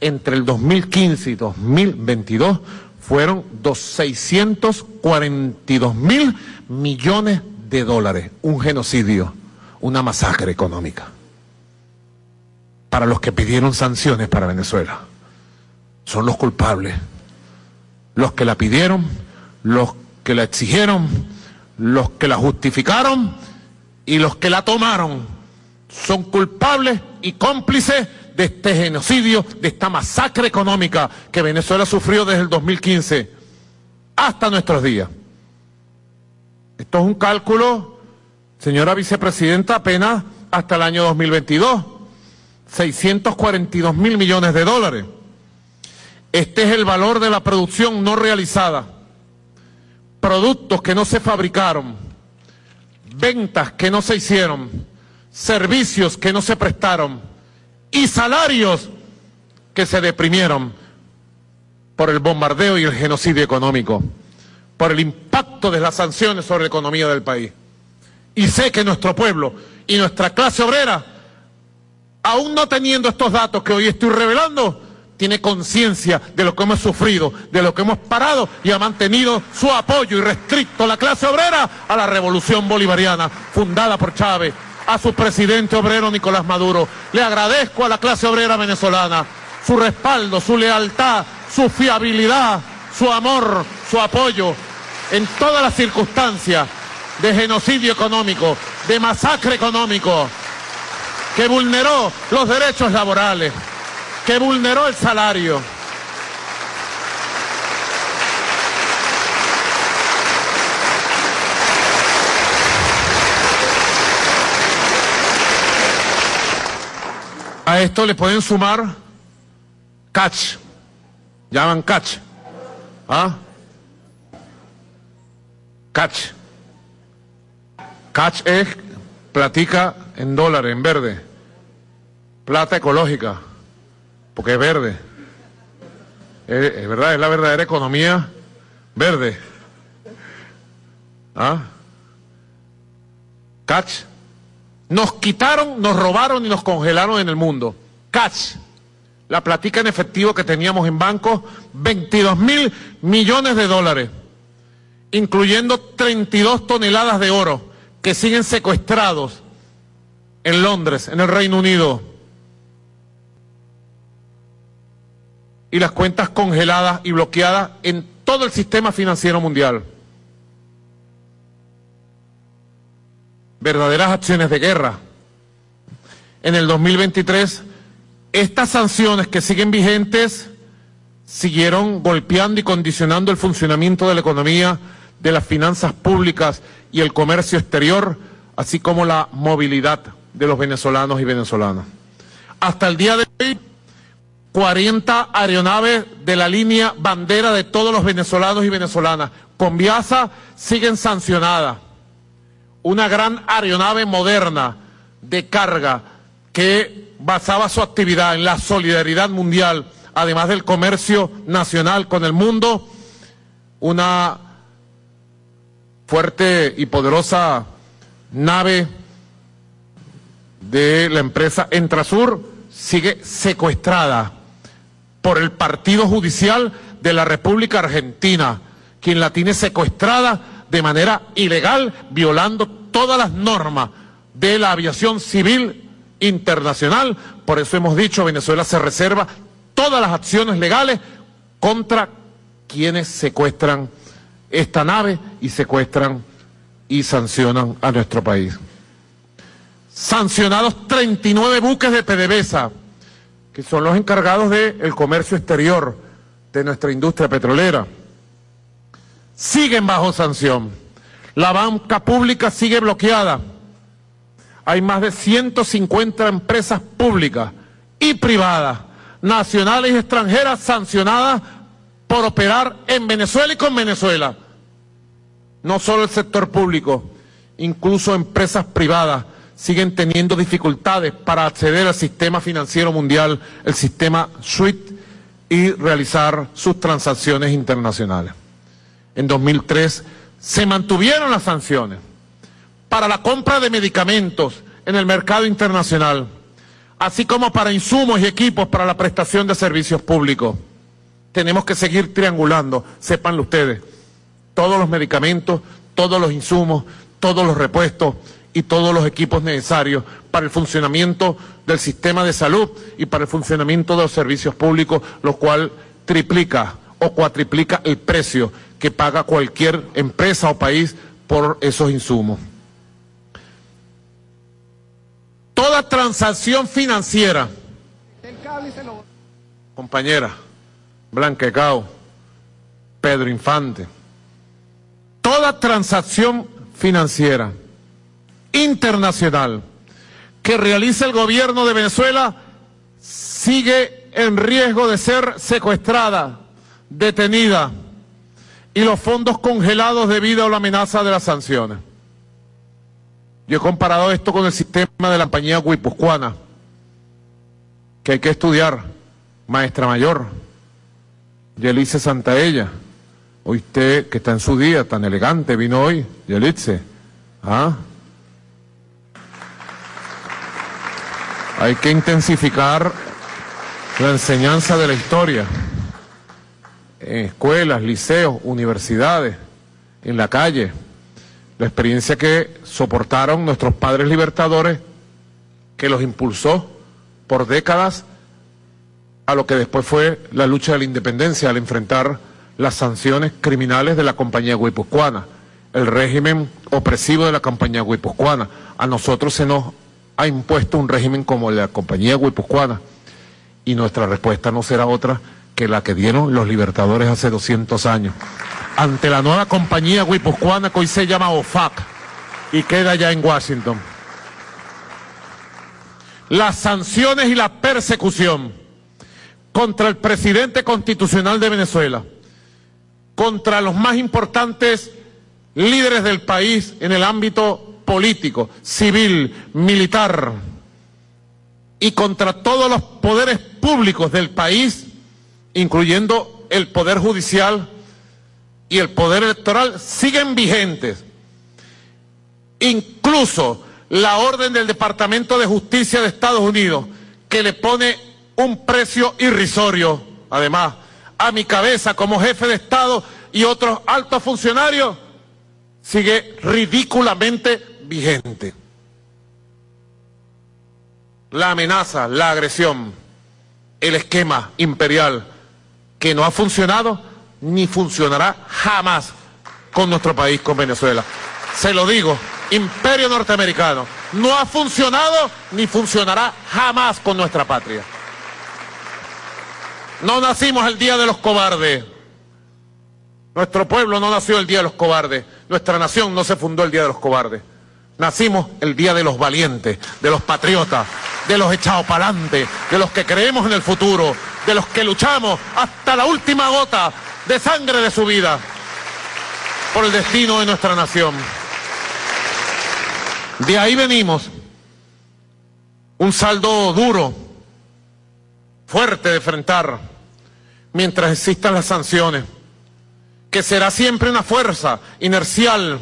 entre el 2015 y 2022 fueron 642 mil millones de dólares. Un genocidio, una masacre económica. Para los que pidieron sanciones para Venezuela. Son los culpables. Los que la pidieron, los que la exigieron, los que la justificaron y los que la tomaron. Son culpables y cómplices de este genocidio, de esta masacre económica que Venezuela sufrió desde el 2015 hasta nuestros días. Esto es un cálculo, señora vicepresidenta, apenas hasta el año 2022. 642 mil millones de dólares. Este es el valor de la producción no realizada. Productos que no se fabricaron, ventas que no se hicieron, servicios que no se prestaron y salarios que se deprimieron por el bombardeo y el genocidio económico, por el impacto de las sanciones sobre la economía del país. Y sé que nuestro pueblo y nuestra clase obrera, aún no teniendo estos datos que hoy estoy revelando, tiene conciencia de lo que hemos sufrido, de lo que hemos parado y ha mantenido su apoyo irrestricto la clase obrera a la revolución bolivariana fundada por Chávez, a su presidente obrero Nicolás Maduro. Le agradezco a la clase obrera venezolana su respaldo, su lealtad, su fiabilidad, su amor, su apoyo en todas las circunstancias de genocidio económico, de masacre económico, que vulneró los derechos laborales, que vulneró el salario. A esto le pueden sumar catch, llaman catch, ¿ah? Catch. Catch es platica en dólares, en verde. Plata ecológica, porque es verde. Es, verdad, es la verdadera economía verde. ¿Ah? Catch. Nos quitaron, nos robaron y nos congelaron en el mundo. Catch. La platica en efectivo que teníamos en bancos, 22 mil millones de dólares, incluyendo 32 toneladas de oro que siguen secuestrados en Londres, en el Reino Unido, y las cuentas congeladas y bloqueadas en todo el sistema financiero mundial. Verdaderas acciones de guerra. En el 2023, estas sanciones que siguen vigentes siguieron golpeando y condicionando el funcionamiento de la economía, de las finanzas públicas y el comercio exterior, así como la movilidad de los venezolanos y venezolanas. Hasta el día de hoy, 40 aeronaves de la línea bandera de todos los venezolanos y venezolanas. Con Viasa siguen sancionadas. Una gran aeronave moderna de carga que basaba su actividad en la solidaridad mundial, además del comercio nacional con el mundo, una fuerte y poderosa nave de la empresa Entrasur sigue secuestrada por el Partido Judicial de la República Argentina, quien la tiene secuestrada de manera ilegal, violando todas las normas de la aviación civil internacional. Por eso hemos dicho, Venezuela se reserva todas las acciones legales contra quienes secuestran esta nave y secuestran y sancionan a nuestro país. Sancionados 39 buques de PDVSA, que son los encargados del comercio exterior de nuestra industria petrolera. Siguen bajo sanción. La banca pública sigue bloqueada. Hay más de 150 empresas públicas y privadas, nacionales y extranjeras sancionadas por operar en Venezuela y con Venezuela. No solo el sector público, incluso empresas privadas siguen teniendo dificultades para acceder al sistema financiero mundial, el sistema SWIFT, y realizar sus transacciones internacionales. En 2003 se mantuvieron las sanciones para la compra de medicamentos en el mercado internacional, así como para insumos y equipos para la prestación de servicios públicos tenemos que seguir triangulando, sépanlo ustedes, todos los medicamentos, todos los insumos, todos los repuestos y todos los equipos necesarios para el funcionamiento del sistema de salud y para el funcionamiento de los servicios públicos, lo cual triplica o cuatriplica el precio que paga cualquier empresa o país por esos insumos. Toda transacción financiera, compañera, Blanquecao, Pedro Infante. Toda transacción financiera internacional que realice el gobierno de Venezuela sigue en riesgo de ser secuestrada, detenida y los fondos congelados debido a la amenaza de las sanciones. Yo he comparado esto con el sistema de la compañía guipuzcoana, que hay que estudiar, maestra mayor, Yelice Santaella. Hoy usted, que está en su día, tan elegante, vino hoy, Yelice. ¿Ah? Hay que intensificar la enseñanza de la historia en escuelas, liceos, universidades, en la calle. La experiencia que soportaron nuestros padres libertadores, que los impulsó por décadas a lo que después fue la lucha de la independencia al enfrentar las sanciones criminales de la compañía guipuzcoana, el régimen opresivo de la compañía guipuzcoana. A nosotros se nos ha impuesto un régimen como la compañía guipuzcoana y nuestra respuesta no será otra que la que dieron los libertadores hace 200 años. Ante la nueva compañía guipuzcoana que hoy se llama OFAC y queda ya en Washington. Las sanciones y la persecución contra el presidente constitucional de Venezuela contra los más importantes líderes del país en el ámbito político, civil, militar y contra todos los poderes públicos del país, incluyendo el poder judicial y el poder electoral, siguen vigentes. Incluso la orden del Departamento de Justicia de Estados Unidos, que le pone un precio irrisorio, además, a mi cabeza como jefe de Estado y otros altos funcionarios, sigue ridículamente vigente. La amenaza, la agresión, el esquema imperial que no ha funcionado ni funcionará jamás con nuestro país, con Venezuela. Se lo digo, imperio norteamericano, no ha funcionado ni funcionará jamás con nuestra patria. No nacimos el día de los cobardes. Nuestro pueblo no nació el día de los cobardes. Nuestra nación no se fundó el día de los cobardes. Nacimos el día de los valientes, de los patriotas, de los echados para adelante, de los que creemos en el futuro, de los que luchamos hasta la última gota de sangre de su vida por el destino de nuestra nación. De ahí venimos. Un saldo duro, fuerte de enfrentar mientras existan las sanciones, que será siempre una fuerza inercial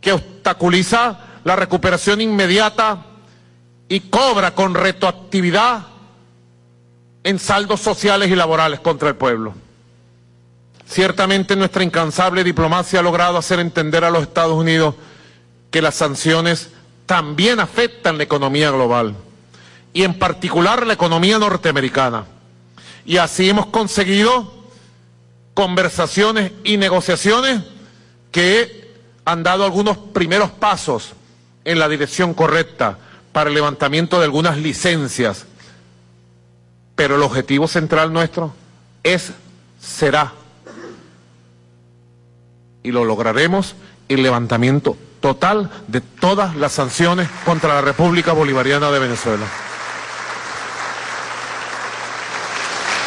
que obstaculiza la recuperación inmediata y cobra con retroactividad en saldos sociales y laborales contra el pueblo. Ciertamente nuestra incansable diplomacia ha logrado hacer entender a los Estados Unidos que las sanciones también afectan la economía global y en particular la economía norteamericana. Y así hemos conseguido conversaciones y negociaciones que han dado algunos primeros pasos en la dirección correcta para el levantamiento de algunas licencias. Pero el objetivo central nuestro es, será, y lo lograremos, el levantamiento total de todas las sanciones contra la República Bolivariana de Venezuela.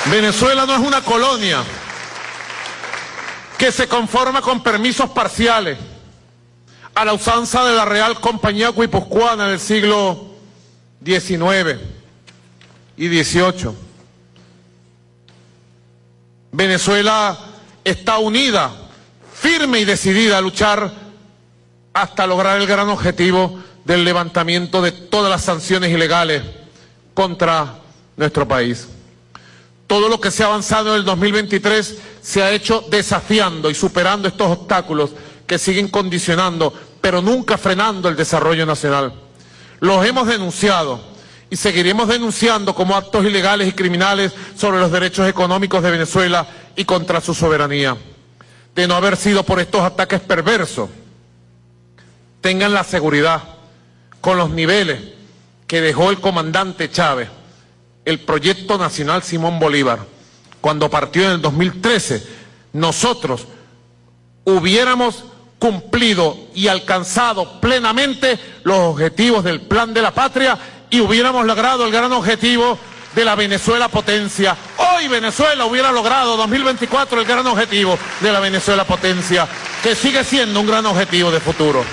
Venezuela no es una colonia que se conforma con permisos parciales a la usanza de la Real Compañía Guipuzcoana del siglo XIX y XVIII. Venezuela está unida, firme y decidida a luchar hasta lograr el gran objetivo del levantamiento de todas las sanciones ilegales contra nuestro país. Todo lo que se ha avanzado en el 2023 se ha hecho desafiando y superando estos obstáculos que siguen condicionando, pero nunca frenando el desarrollo nacional. Los hemos denunciado y seguiremos denunciando como actos ilegales y criminales sobre los derechos económicos de Venezuela y contra su soberanía. De no haber sido por estos ataques perversos, tengan la seguridad con los niveles que dejó el comandante Chávez, el proyecto nacional Simón Bolívar, cuando partió en el 2013, nosotros hubiéramos cumplido y alcanzado plenamente los objetivos del plan de la patria y hubiéramos logrado el gran objetivo de la Venezuela potencia. Hoy Venezuela hubiera logrado 2024 el gran objetivo de la Venezuela potencia, que sigue siendo un gran objetivo de futuro.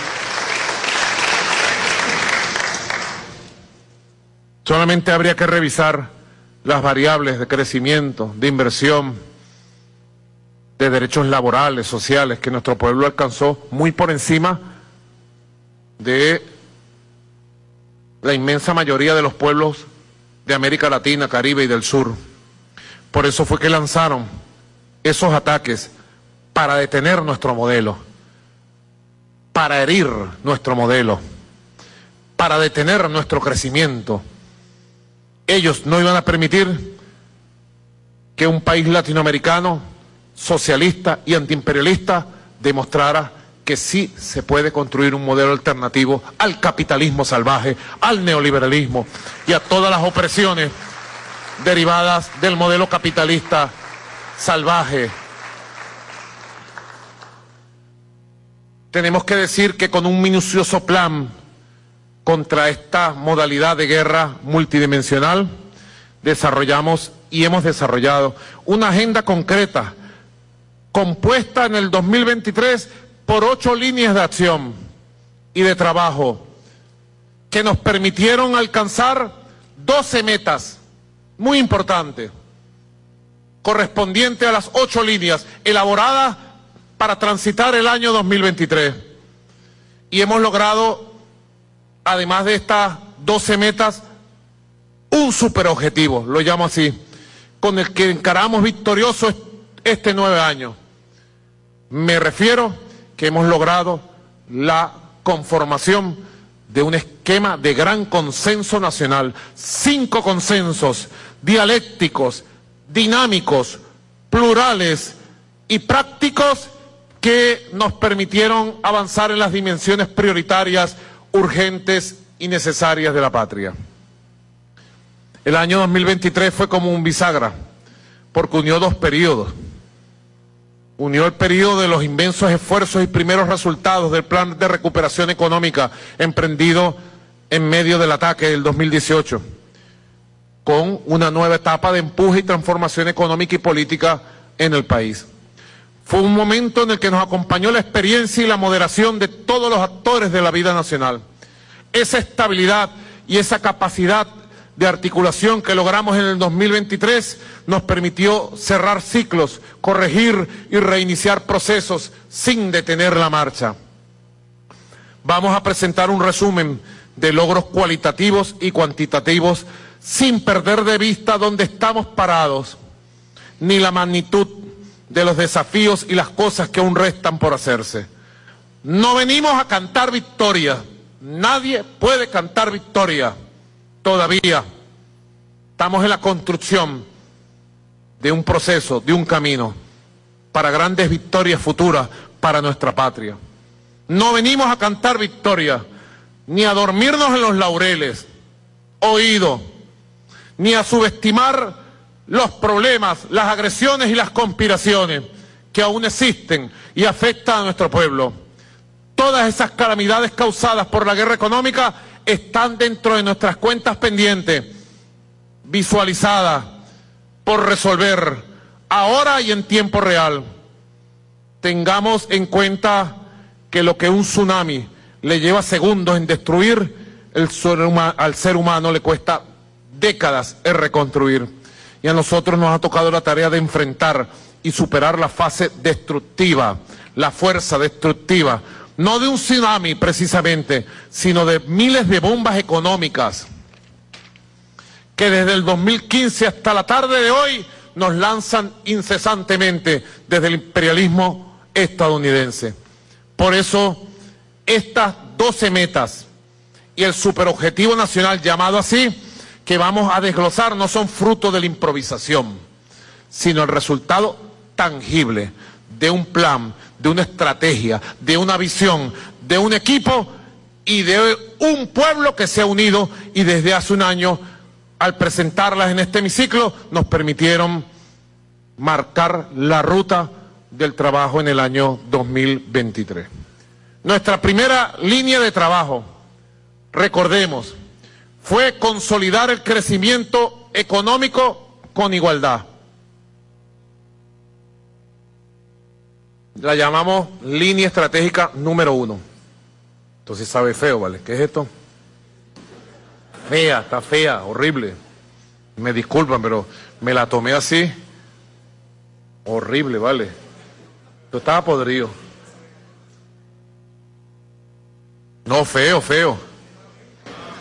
Solamente habría que revisar las variables de crecimiento, de inversión, de derechos laborales, sociales, que nuestro pueblo alcanzó muy por encima de la inmensa mayoría de los pueblos de América Latina, Caribe y del Sur. Por eso fue que lanzaron esos ataques para detener nuestro modelo, para herir nuestro modelo, para detener nuestro crecimiento. Ellos no iban a permitir que un país latinoamericano socialista y antiimperialista demostrara que sí se puede construir un modelo alternativo al capitalismo salvaje, al neoliberalismo y a todas las opresiones derivadas del modelo capitalista salvaje. Tenemos que decir que con un minucioso plan contra esta modalidad de guerra multidimensional, desarrollamos y hemos desarrollado una agenda concreta compuesta en el 2023 por ocho líneas de acción y de trabajo que nos permitieron alcanzar 12 metas muy importantes, correspondientes a las ocho líneas elaboradas para transitar el año 2023. Y hemos logrado, además de estas 12 metas, un superobjetivo, lo llamo así, con el que encaramos victorioso este nueve año. Me refiero que hemos logrado la conformación de un esquema de gran consenso nacional, cinco consensos dialécticos, dinámicos, plurales y prácticos que nos permitieron avanzar en las dimensiones prioritarias, urgentes y necesarias de la patria. El año 2023 fue como un bisagra, porque unió dos periodos unió el periodo de los inmensos esfuerzos y primeros resultados del plan de recuperación económica emprendido en medio del ataque del 2018, con una nueva etapa de empuje y transformación económica y política en el país. Fue un momento en el que nos acompañó la experiencia y la moderación de todos los actores de la vida nacional. Esa estabilidad y esa capacidad de articulación que logramos en el 2023 nos permitió cerrar ciclos, corregir y reiniciar procesos sin detener la marcha. Vamos a presentar un resumen de logros cualitativos y cuantitativos sin perder de vista dónde estamos parados, ni la magnitud de los desafíos y las cosas que aún restan por hacerse. No venimos a cantar victoria, nadie puede cantar victoria todavía. Estamos en la construcción de un proceso, de un camino para grandes victorias futuras para nuestra patria. No venimos a cantar victoria, ni a dormirnos en los laureles, oído, ni a subestimar los problemas, las agresiones y las conspiraciones que aún existen y afectan a nuestro pueblo. Todas esas calamidades causadas por la guerra económica están dentro de nuestras cuentas pendientes, visualizadas por resolver ahora y en tiempo real. Tengamos en cuenta que lo que un tsunami le lleva segundos en destruir, el al ser humano le cuesta décadas en reconstruir. Y a nosotros nos ha tocado la tarea de enfrentar y superar la fase destructiva, la fuerza destructiva no de un tsunami precisamente, sino de miles de bombas económicas que desde el 2015 hasta la tarde de hoy nos lanzan incesantemente desde el imperialismo estadounidense. Por eso, estas 12 metas y el superobjetivo nacional llamado así, que vamos a desglosar, no son fruto de la improvisación, sino el resultado tangible de un plan, de una estrategia, de una visión, de un equipo y de un pueblo que se ha unido y desde hace un año, al presentarlas en este hemiciclo, nos permitieron marcar la ruta del trabajo en el año 2023. Nuestra primera línea de trabajo, recordemos, fue consolidar el crecimiento económico con igualdad. La llamamos línea estratégica número uno. Entonces sabe feo, ¿vale? ¿Qué es esto? Fea, está fea, horrible. Me disculpan, pero me la tomé así. Horrible, ¿vale? Esto estaba podrido. No, feo, feo.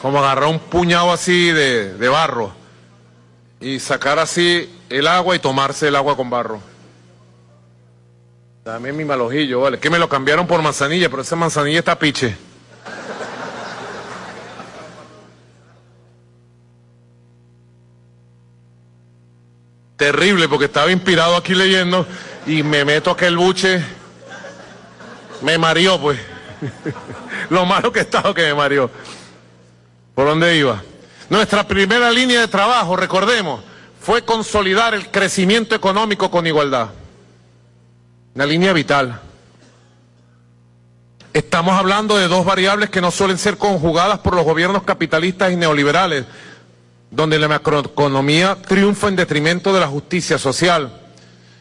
Como agarrar un puñado así de, de barro y sacar así el agua y tomarse el agua con barro. También mi malojillo, ¿vale? Que me lo cambiaron por manzanilla, pero esa manzanilla está piche. Terrible, porque estaba inspirado aquí leyendo y me meto aquel buche. Me mareó, pues. [laughs] Lo malo que he estado que me mareó. ¿Por dónde iba? Nuestra primera línea de trabajo, recordemos, fue consolidar el crecimiento económico con igualdad. Una línea vital. Estamos hablando de dos variables que no suelen ser conjugadas por los gobiernos capitalistas y neoliberales, donde la macroeconomía triunfa en detrimento de la justicia social.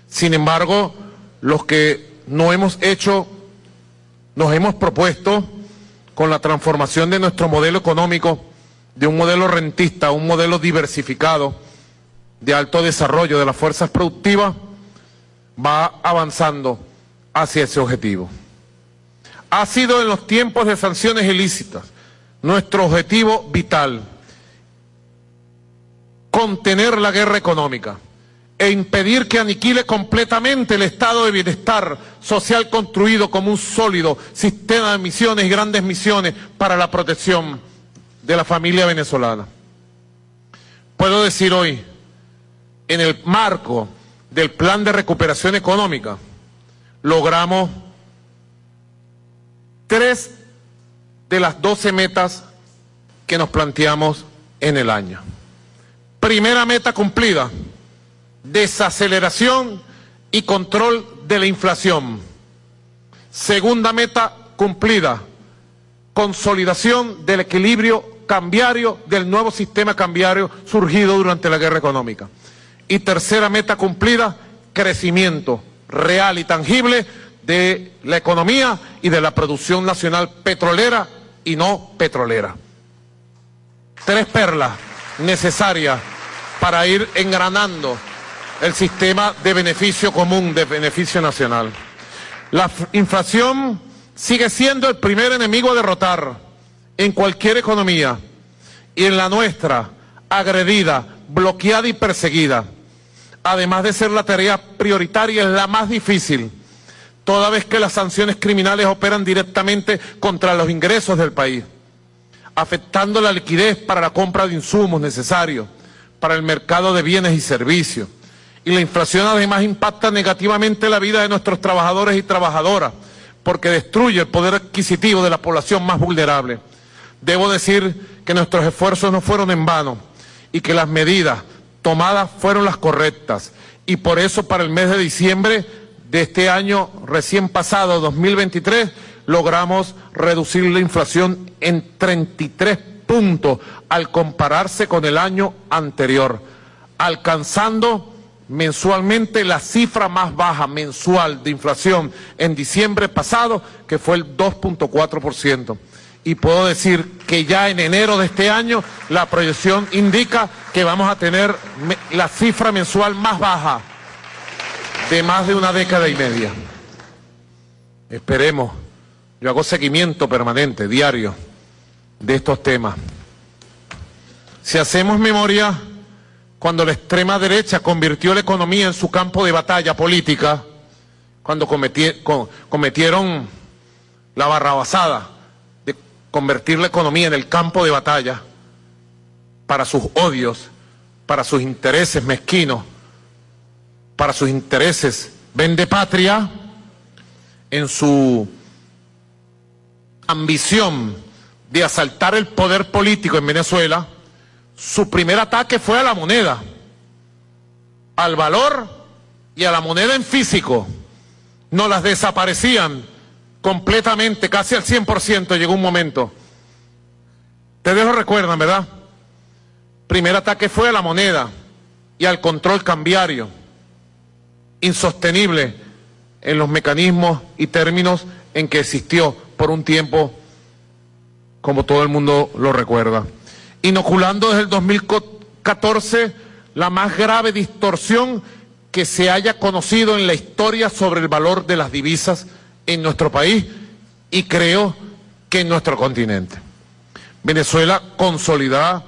Sin embargo, los que no hemos hecho, nos hemos propuesto con la transformación de nuestro modelo económico de un modelo rentista a un modelo diversificado de alto desarrollo de las fuerzas productivas, va avanzando hacia ese objetivo. Ha sido en los tiempos de sanciones ilícitas nuestro objetivo vital contener la guerra económica e impedir que aniquile completamente el estado de bienestar social construido como un sólido sistema de misiones y grandes misiones para la protección de la familia venezolana. Puedo decir hoy, en el marco del plan de recuperación económica, logramos tres de las doce metas que nos planteamos en el año. Primera meta cumplida, desaceleración y control de la inflación. Segunda meta cumplida, consolidación del equilibrio cambiario del nuevo sistema cambiario surgido durante la guerra económica. Y tercera meta cumplida, crecimiento real y tangible de la economía y de la producción nacional petrolera y no petrolera. Tres perlas necesarias para ir engranando el sistema de beneficio común, de beneficio nacional. La inflación sigue siendo el primer enemigo a derrotar en cualquier economía y en la nuestra, agredida, bloqueada y perseguida además de ser la tarea prioritaria, es la más difícil, toda vez que las sanciones criminales operan directamente contra los ingresos del país, afectando la liquidez para la compra de insumos necesarios para el mercado de bienes y servicios. Y la inflación además impacta negativamente la vida de nuestros trabajadores y trabajadoras, porque destruye el poder adquisitivo de la población más vulnerable. Debo decir que nuestros esfuerzos no fueron en vano y que las medidas tomadas fueron las correctas. Y por eso para el mes de diciembre de este año recién pasado, 2023, logramos reducir la inflación en 33 puntos al compararse con el año anterior, alcanzando mensualmente la cifra más baja mensual de inflación en diciembre pasado, que fue el 2.4% y puedo decir que ya en enero de este año la proyección indica que vamos a tener la cifra mensual más baja de más de una década y media. Esperemos. Yo hago seguimiento permanente, diario, de estos temas. Si hacemos memoria, cuando la extrema derecha convirtió la economía en su campo de batalla política, cuando cometieron la barrabasada, convertir la economía en el campo de batalla para sus odios, para sus intereses mezquinos, para sus intereses vende patria, en su ambición de asaltar el poder político en Venezuela, su primer ataque fue a la moneda, al valor y a la moneda en físico. No las desaparecían completamente, casi al 100% llegó un momento. Ustedes lo recuerdan, ¿verdad? primer ataque fue a la moneda y al control cambiario, insostenible en los mecanismos y términos en que existió por un tiempo, como todo el mundo lo recuerda, inoculando desde el 2014 la más grave distorsión que se haya conocido en la historia sobre el valor de las divisas en nuestro país y creo que en nuestro continente. Venezuela consolidará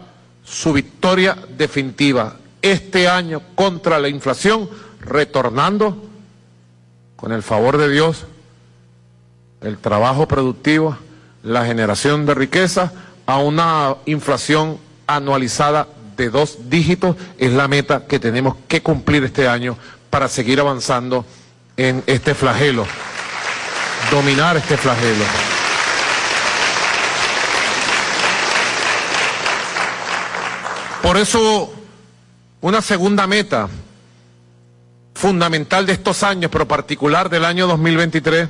su victoria definitiva este año contra la inflación, retornando, con el favor de Dios, el trabajo productivo, la generación de riqueza, a una inflación anualizada de dos dígitos, es la meta que tenemos que cumplir este año para seguir avanzando en este flagelo, dominar este flagelo. Por eso, una segunda meta fundamental de estos años, pero particular del año 2023,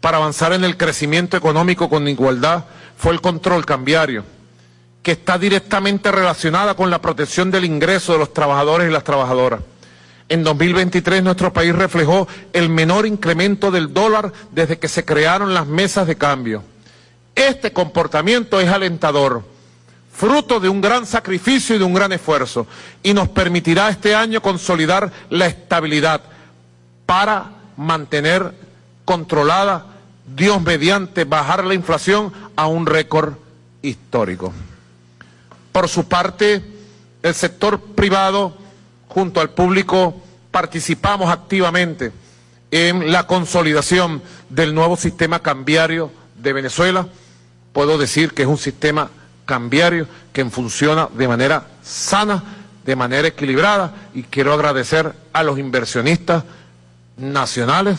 para avanzar en el crecimiento económico con igualdad, fue el control cambiario, que está directamente relacionada con la protección del ingreso de los trabajadores y las trabajadoras. En 2023 nuestro país reflejó el menor incremento del dólar desde que se crearon las mesas de cambio. Este comportamiento es alentador fruto de un gran sacrificio y de un gran esfuerzo, y nos permitirá este año consolidar la estabilidad para mantener controlada, Dios mediante, bajar la inflación a un récord histórico. Por su parte, el sector privado, junto al público, participamos activamente en la consolidación del nuevo sistema cambiario de Venezuela. Puedo decir que es un sistema cambiario que funciona de manera sana, de manera equilibrada y quiero agradecer a los inversionistas nacionales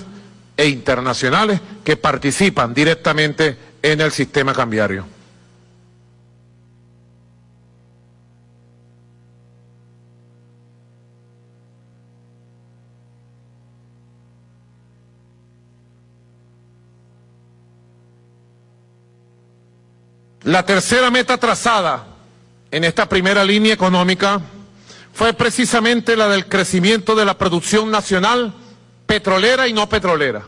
e internacionales que participan directamente en el sistema cambiario. La tercera meta trazada en esta primera línea económica fue precisamente la del crecimiento de la producción nacional petrolera y no petrolera,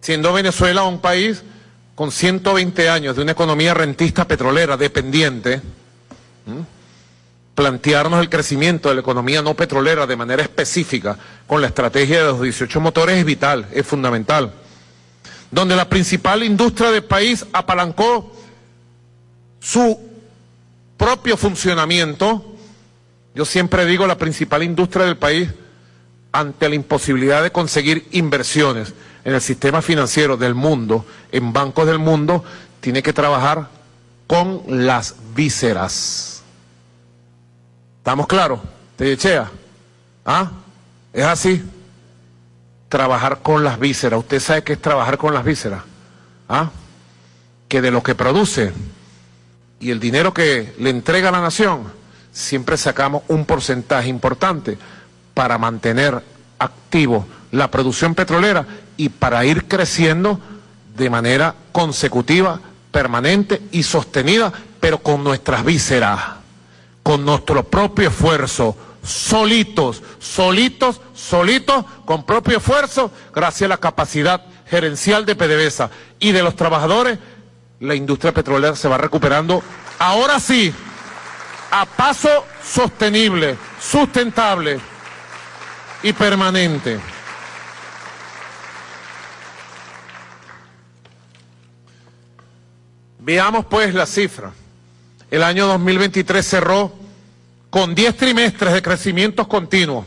siendo Venezuela un país con 120 años de una economía rentista petrolera dependiente, plantearnos el crecimiento de la economía no petrolera de manera específica con la estrategia de los 18 motores es vital, es fundamental. Donde la principal industria del país apalancó su propio funcionamiento, yo siempre digo la principal industria del país, ante la imposibilidad de conseguir inversiones en el sistema financiero del mundo, en bancos del mundo, tiene que trabajar con las vísceras. ¿Estamos claros? ¿Te echea? ¿Ah? ¿Es así? Trabajar con las vísceras. ¿Usted sabe qué es trabajar con las vísceras? ¿Ah? Que de lo que produce y el dinero que le entrega la nación, siempre sacamos un porcentaje importante para mantener activo la producción petrolera y para ir creciendo de manera consecutiva, permanente y sostenida, pero con nuestras vísceras, con nuestro propio esfuerzo, solitos, solitos, solitos, con propio esfuerzo, gracias a la capacidad gerencial de PDVSA y de los trabajadores la industria petrolera se va recuperando, ahora sí, a paso sostenible, sustentable y permanente. Veamos pues la cifra. El año 2023 cerró con 10 trimestres de crecimientos continuos.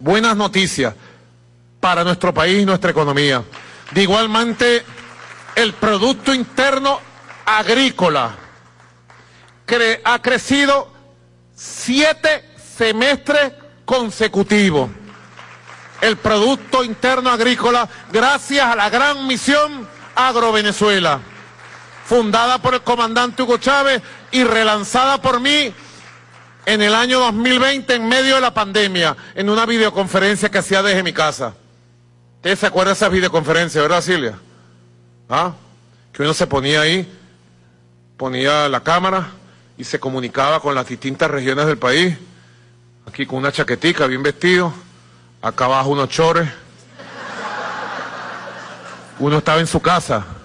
Buenas noticias para nuestro país y nuestra economía. De igualmente el Producto Interno Agrícola ha crecido siete semestres consecutivos. El Producto Interno Agrícola, gracias a la gran misión Agrovenezuela, fundada por el comandante Hugo Chávez y relanzada por mí en el año 2020 en medio de la pandemia, en una videoconferencia que hacía desde mi casa. ¿Ustedes se acuerdan de esa videoconferencia, verdad, Silvia? ¿Ah? Que uno se ponía ahí, ponía la cámara y se comunicaba con las distintas regiones del país. Aquí con una chaquetica, bien vestido, acá abajo unos chores. Uno estaba en su casa